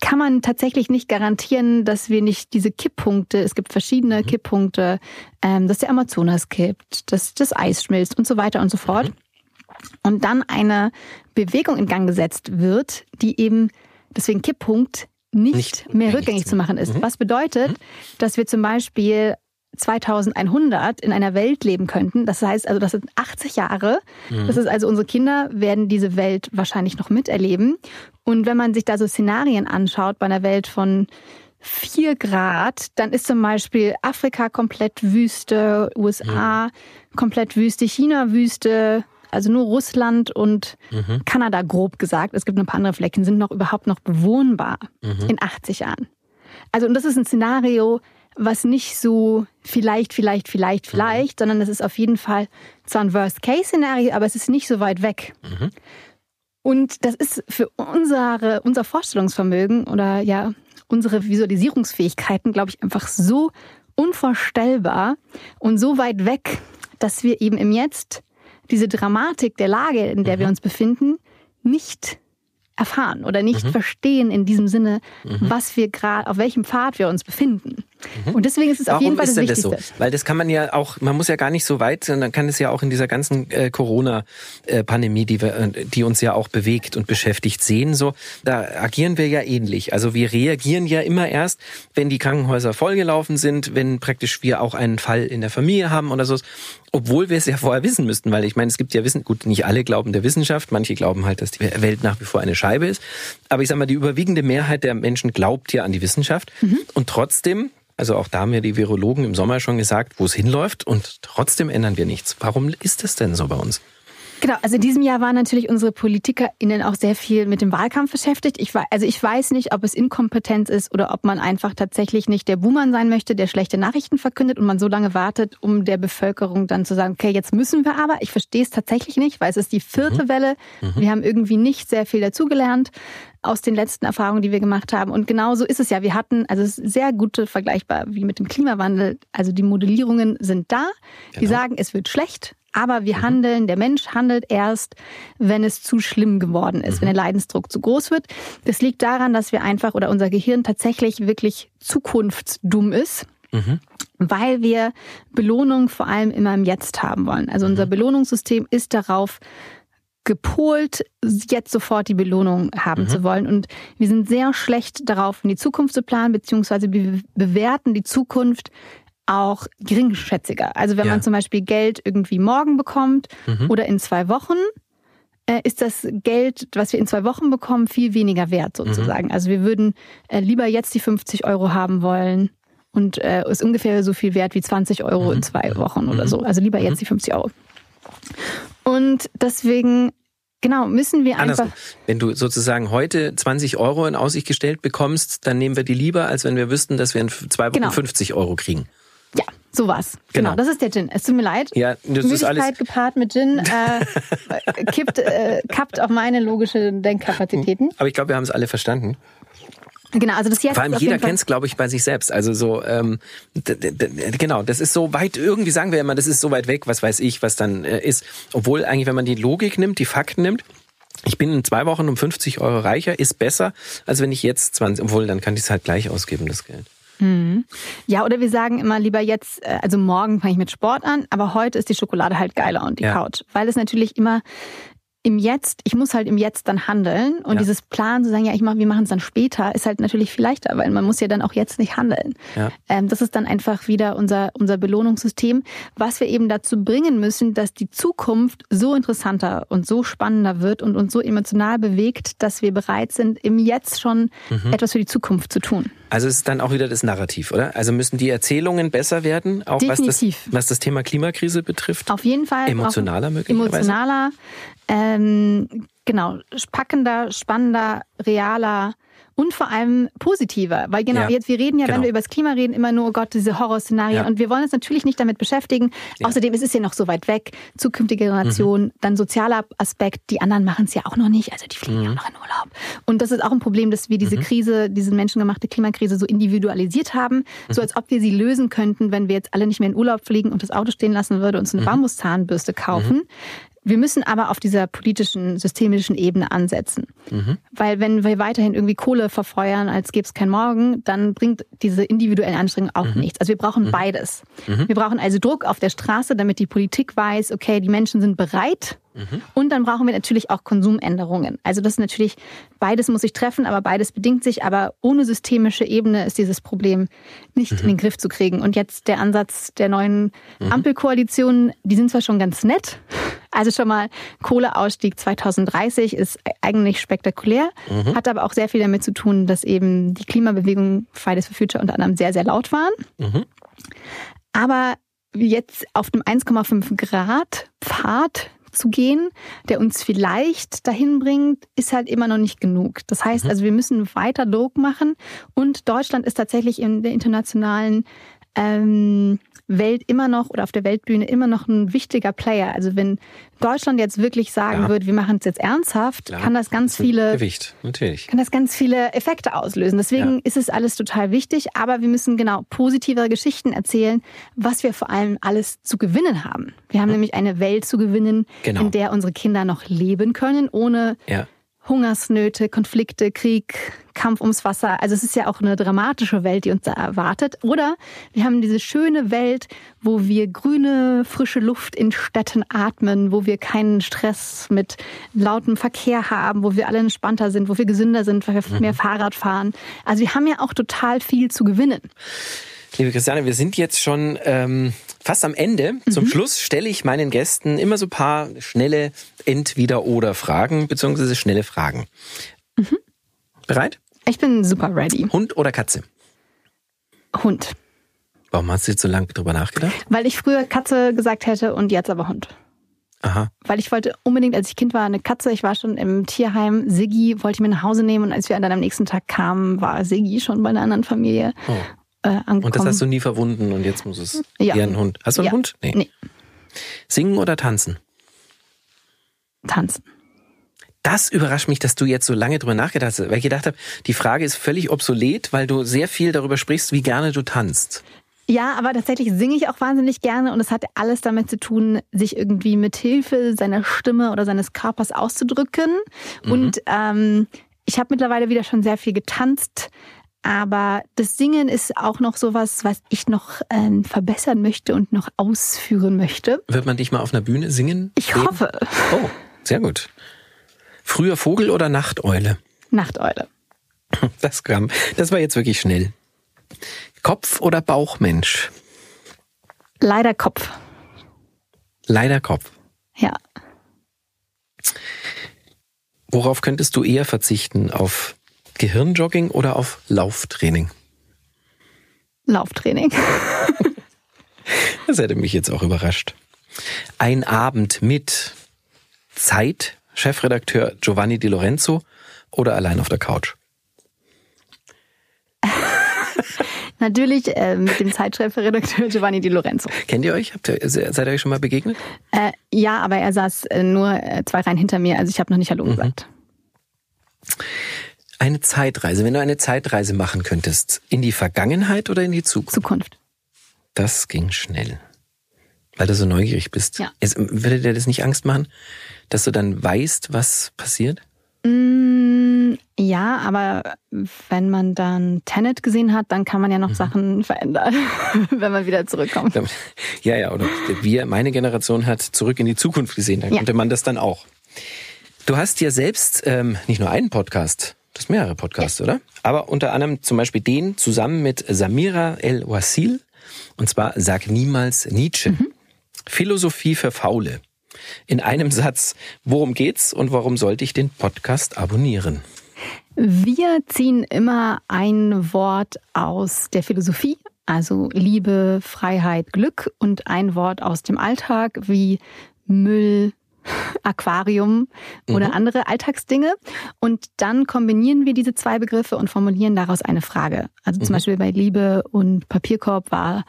kann man tatsächlich nicht garantieren, dass wir nicht diese Kipppunkte, es gibt verschiedene mhm. Kipppunkte, ähm, dass der Amazonas kippt, dass das Eis schmilzt und so weiter und so fort. Mhm. Und dann eine Bewegung in Gang gesetzt wird, die eben deswegen Kipppunkt nicht, nicht mehr rückgängig zu machen ist. Mhm. Was bedeutet, mhm. dass wir zum Beispiel 2100 in einer Welt leben könnten. Das heißt also, das sind 80 Jahre. Mhm. Das ist also, unsere Kinder werden diese Welt wahrscheinlich noch miterleben. Und wenn man sich da so Szenarien anschaut bei einer Welt von 4 Grad, dann ist zum Beispiel Afrika komplett Wüste, USA mhm. komplett Wüste, China Wüste, also nur Russland und mhm. Kanada grob gesagt. Es gibt ein paar andere Flecken, sind noch überhaupt noch bewohnbar mhm. in 80 Jahren. Also, und das ist ein Szenario, was nicht so vielleicht, vielleicht, vielleicht, vielleicht, mhm. sondern das ist auf jeden Fall zwar ein Worst-Case-Szenario, aber es ist nicht so weit weg. Mhm. Und das ist für unsere, unser Vorstellungsvermögen oder ja, unsere Visualisierungsfähigkeiten, glaube ich, einfach so unvorstellbar und so weit weg, dass wir eben im Jetzt diese Dramatik der Lage, in der mhm. wir uns befinden, nicht erfahren oder nicht mhm. verstehen in diesem Sinne, mhm. was wir gerade, auf welchem Pfad wir uns befinden. Mhm. Und deswegen ist es Warum auf jeden Fall das ist denn Wichtigste. Das so? Weil das kann man ja auch, man muss ja gar nicht so weit, sondern kann es ja auch in dieser ganzen äh, Corona-Pandemie, die, wir, äh, die uns ja auch bewegt und beschäftigt, sehen. So, da agieren wir ja ähnlich. Also wir reagieren ja immer erst, wenn die Krankenhäuser vollgelaufen sind, wenn praktisch wir auch einen Fall in der Familie haben oder so. Obwohl wir es ja vorher wissen müssten, weil ich meine, es gibt ja Wissen, gut, nicht alle glauben der Wissenschaft, manche glauben halt, dass die Welt nach wie vor eine Scheibe ist. Aber ich sag mal, die überwiegende Mehrheit der Menschen glaubt ja an die Wissenschaft. Mhm. Und trotzdem also auch da haben ja die Virologen im Sommer schon gesagt, wo es hinläuft und trotzdem ändern wir nichts. Warum ist das denn so bei uns? Genau, also in diesem Jahr waren natürlich unsere PolitikerInnen auch sehr viel mit dem Wahlkampf beschäftigt. Ich, also ich weiß nicht, ob es Inkompetenz ist oder ob man einfach tatsächlich nicht der Buhmann sein möchte, der schlechte Nachrichten verkündet und man so lange wartet, um der Bevölkerung dann zu sagen, okay, jetzt müssen wir aber. Ich verstehe es tatsächlich nicht, weil es ist die vierte mhm. Welle. Mhm. Wir haben irgendwie nicht sehr viel dazugelernt aus den letzten Erfahrungen, die wir gemacht haben. Und genau so ist es ja. Wir hatten, also es ist sehr gute vergleichbar wie mit dem Klimawandel. Also die Modellierungen sind da. Genau. Die sagen, es wird schlecht. Aber wir mhm. handeln, der Mensch handelt erst, wenn es zu schlimm geworden ist, mhm. wenn der Leidensdruck zu groß wird. Das liegt daran, dass wir einfach oder unser Gehirn tatsächlich wirklich zukunftsdumm ist. Mhm. Weil wir Belohnung vor allem immer im Jetzt haben wollen. Also unser mhm. Belohnungssystem ist darauf gepolt, jetzt sofort die Belohnung haben mhm. zu wollen. Und wir sind sehr schlecht darauf, in die Zukunft zu planen, beziehungsweise wir bewerten die Zukunft auch geringschätziger. Also wenn ja. man zum Beispiel Geld irgendwie morgen bekommt mhm. oder in zwei Wochen, äh, ist das Geld, was wir in zwei Wochen bekommen, viel weniger wert sozusagen. Mhm. Also wir würden äh, lieber jetzt die 50 Euro haben wollen und äh, ist ungefähr so viel wert wie 20 Euro mhm. in zwei Wochen oder mhm. so. Also lieber jetzt mhm. die 50 Euro. Und deswegen Genau, müssen wir einfach. Wenn du sozusagen heute 20 Euro in Aussicht gestellt bekommst, dann nehmen wir die lieber, als wenn wir wüssten, dass wir in zwei Wochen genau. 50 Euro kriegen. Sowas. Genau. genau. das ist der Gin. Es tut mir leid. Ja, das Müdigkeit ist alles gepaart mit Gin äh, <laughs> kippt, äh, kappt auf meine logische Denkkapazitäten. Aber ich glaube, wir haben es alle verstanden. Genau, also das jetzt Vor allem jeder kennt es, glaube ich, bei sich selbst. Also so, ähm, genau, das ist so weit, irgendwie sagen wir immer, das ist so weit weg, was weiß ich, was dann äh, ist. Obwohl eigentlich, wenn man die Logik nimmt, die Fakten nimmt, ich bin in zwei Wochen um 50 Euro reicher, ist besser, als wenn ich jetzt 20, obwohl dann kann ich es halt gleich ausgeben, das Geld. Mhm. Ja, oder wir sagen immer lieber jetzt, äh, also morgen fange ich mit Sport an, aber heute ist die Schokolade halt geiler und die ja. Couch. Weil es natürlich immer im Jetzt, ich muss halt im Jetzt dann handeln und ja. dieses Plan zu sagen, ja, ich mach, wir machen es dann später, ist halt natürlich viel leichter, weil man muss ja dann auch jetzt nicht handeln. Ja. Ähm, das ist dann einfach wieder unser, unser Belohnungssystem, was wir eben dazu bringen müssen, dass die Zukunft so interessanter und so spannender wird und uns so emotional bewegt, dass wir bereit sind, im Jetzt schon mhm. etwas für die Zukunft zu tun. Also es ist dann auch wieder das Narrativ, oder? Also müssen die Erzählungen besser werden, auch was das, was das Thema Klimakrise betrifft? Auf jeden Fall. Emotionaler möglicherweise? Emotionaler, ähm, genau, packender, spannender, realer und vor allem positiver. Weil genau, ja, jetzt, wir reden ja, genau. wenn wir über das Klima reden, immer nur, oh Gott, diese Horrorszenarien. Ja. Und wir wollen uns natürlich nicht damit beschäftigen. Ja. Außerdem ist es ja noch so weit weg. Zukünftige Generationen, mhm. dann sozialer Aspekt. Die anderen machen es ja auch noch nicht. Also die fliegen mhm. ja auch noch in Urlaub. Und das ist auch ein Problem, dass wir diese mhm. Krise, diese menschengemachte Klimakrise so individualisiert haben. So mhm. als ob wir sie lösen könnten, wenn wir jetzt alle nicht mehr in Urlaub fliegen und das Auto stehen lassen würde und uns eine mhm. Bambuszahnbürste kaufen. Mhm. Wir müssen aber auf dieser politischen, systemischen Ebene ansetzen. Mhm. Weil wenn wir weiterhin irgendwie Kohle verfeuern, als gäbe es kein Morgen, dann bringt diese individuelle Anstrengung auch mhm. nichts. Also wir brauchen mhm. beides. Mhm. Wir brauchen also Druck auf der Straße, damit die Politik weiß, okay, die Menschen sind bereit, Mhm. Und dann brauchen wir natürlich auch Konsumänderungen. Also das ist natürlich, beides muss sich treffen, aber beides bedingt sich. Aber ohne systemische Ebene ist dieses Problem nicht mhm. in den Griff zu kriegen. Und jetzt der Ansatz der neuen mhm. Ampelkoalition, die sind zwar schon ganz nett. Also schon mal Kohleausstieg 2030 ist eigentlich spektakulär, mhm. hat aber auch sehr viel damit zu tun, dass eben die Klimabewegung Fridays for Future unter anderem sehr, sehr laut waren. Mhm. Aber jetzt auf dem 1,5 Grad Pfad zu gehen, der uns vielleicht dahin bringt, ist halt immer noch nicht genug. Das heißt Mhm. also, wir müssen weiter Druck machen und Deutschland ist tatsächlich in der internationalen ähm, Welt immer noch oder auf der Weltbühne immer noch ein wichtiger Player. Also wenn Deutschland jetzt wirklich sagen Ja. würde, wir machen es jetzt ernsthaft, Klar, kann das ganz ein viele Gewicht, natürlich. kann das ganz viele Effekte auslösen. Deswegen Ja. ist es alles total wichtig, aber wir müssen genau positivere Geschichten erzählen, was wir vor allem alles zu gewinnen haben. Wir haben nämlich eine Welt zu gewinnen, Genau. in der unsere Kinder noch leben können, ohne Ja. Hungersnöte, Konflikte, Krieg, Kampf ums Wasser. Also es ist ja auch eine dramatische Welt, die uns da erwartet. Oder wir haben diese schöne Welt, wo wir grüne, frische Luft in Städten atmen, wo wir keinen Stress mit lautem Verkehr haben, wo wir alle entspannter sind, wo wir gesünder sind, weil wir mehr Fahrrad fahren. Also wir haben ja auch total viel zu gewinnen. Liebe Christiane, wir sind jetzt schon ähm, fast am Ende. Zum Mhm. Schluss stelle ich meinen Gästen immer so ein paar schnelle Entweder-Oder-Fragen, beziehungsweise schnelle Fragen. Mhm. Bereit? Ich bin super ready. Hund oder Katze? Hund. Warum hast du jetzt so lange drüber nachgedacht? Weil ich früher Katze gesagt hätte und jetzt aber Hund. Aha. weil ich wollte unbedingt, als ich Kind war, eine Katze. Ich war schon im Tierheim. Siggi wollte ich mir nach Hause nehmen und als wir dann am nächsten Tag kamen, war Siggi schon bei einer anderen Familie Oh. Äh, angekommen. Und das hast du nie verwunden und jetzt muss es Ja. eher ein Hund. Hast du einen Ja. Hund? Nee. Singen oder tanzen? Tanzen. Das überrascht mich, dass du jetzt so lange drüber nachgedacht hast, weil ich gedacht habe, die Frage ist völlig obsolet, weil du sehr viel darüber sprichst, wie gerne du tanzt. Ja, aber tatsächlich singe ich auch wahnsinnig gerne und es hat alles damit zu tun, sich irgendwie mit Hilfe seiner Stimme oder seines Körpers auszudrücken. Mhm. Und ähm, ich habe mittlerweile wieder schon sehr viel getanzt. Aber das Singen ist auch noch sowas, was ich noch ähm, verbessern möchte und noch ausführen möchte. Wird man dich mal auf einer Bühne singen? Ich sehen? hoffe. Oh, sehr gut. Früher Vogel oder Nachteule? Nachteule. Das kam, das war jetzt wirklich schnell. Kopf oder Bauchmensch? Leider Kopf. Leider Kopf. Ja. Worauf könntest du eher verzichten? Auf Gehirnjogging oder auf Lauftraining? Lauftraining. Das hätte mich jetzt auch überrascht. Ein Abend mit Zeit, Chefredakteur Giovanni Di Lorenzo oder allein auf der Couch? <laughs> Natürlich äh, mit dem Zeitschriftredakteur Giovanni Di Lorenzo. Kennt ihr euch? Habt ihr, seid ihr euch schon mal begegnet? Äh, ja, aber er saß äh, nur äh, zwei Reihen hinter mir, also ich habe noch nicht Hallo gesagt. Eine Zeitreise, wenn du eine Zeitreise machen könntest, in die Vergangenheit oder in die Zukunft? Zukunft. Das ging schnell. Weil du so neugierig bist. Ja. Es, würde dir das nicht Angst machen, dass du dann weißt, was passiert? Mm, ja, aber wenn man dann Tenet gesehen hat, dann kann man ja noch Sachen verändern, <laughs> wenn man wieder zurückkommt. Ja, ja, oder wir, meine Generation hat zurück in die Zukunft gesehen, dann Ja. konnte man das dann auch. Du hast ja selbst ähm, nicht nur einen Podcast, du hast mehrere Podcasts, oder? Aber unter anderem zum Beispiel den zusammen mit Samira El-Wasil, und zwar Sag niemals Nietzsche. Philosophie für Faule. In einem Satz, worum geht's und warum sollte ich den Podcast abonnieren? Wir ziehen immer ein Wort aus der Philosophie, also Liebe, Freiheit, Glück und ein Wort aus dem Alltag wie Müll, Aquarium oder andere Alltagsdinge. Und dann kombinieren wir diese zwei Begriffe und formulieren daraus eine Frage. Also zum Beispiel bei Liebe und Papierkorb war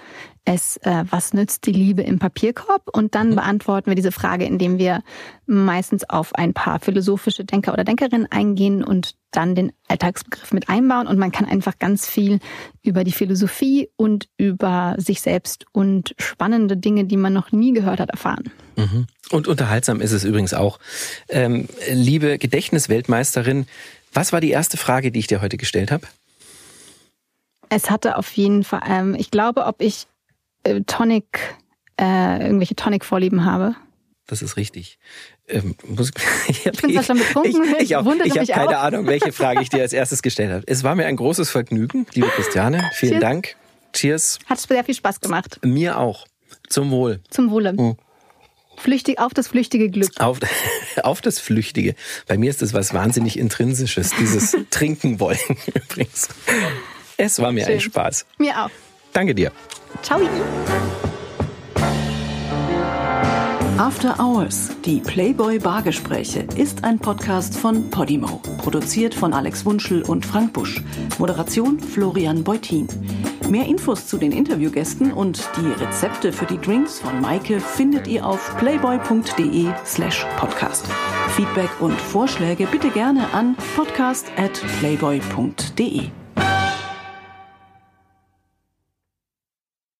es, äh, was nützt die Liebe im Papierkorb? Und dann beantworten wir diese Frage, indem wir meistens auf ein paar philosophische Denker oder Denkerinnen eingehen und dann den Alltagsbegriff mit einbauen. Und man kann einfach ganz viel über die Philosophie und über sich selbst und spannende Dinge, die man noch nie gehört hat, erfahren. Mhm. Und unterhaltsam ist es übrigens auch. Ähm, liebe Gedächtnisweltmeisterin, was war die erste Frage, die ich dir heute gestellt habe? Es hatte auf jeden Fall, ähm, ich glaube, ob ich äh, Tonic, äh, irgendwelche Tonic-Vorlieben habe. Das ist richtig. Ähm, muss, ich <laughs> Ich bin zwar schon betrunken, ich, ich, auch, wundert ich habe keine auch. Ahnung, welche Frage ich dir als erstes gestellt habe. Es war mir ein großes Vergnügen, liebe Christiane. Vielen Cheers. Dank. Cheers. Hat sehr viel Spaß gemacht. Mir auch. Zum Wohl. Zum Wohle. Mhm. Flüchtig, auf das flüchtige Glück. Auf, <laughs> auf das Flüchtige. Bei mir ist das was wahnsinnig Intrinsisches, dieses <laughs> Trinken wollen übrigens. Es war mir ein Schön. Spaß. Mir auch. Danke dir. Ciao. After Hours, die Playboy Bargespräche, ist ein Podcast von Podimo. Produziert von Alex Wunschel und Frank Busch. Moderation Florian Beutin. Mehr Infos zu den Interviewgästen und die Rezepte für die Drinks von Maike findet ihr auf playboy.de slash podcast. Feedback und Vorschläge bitte gerne an podcast at playboy.de.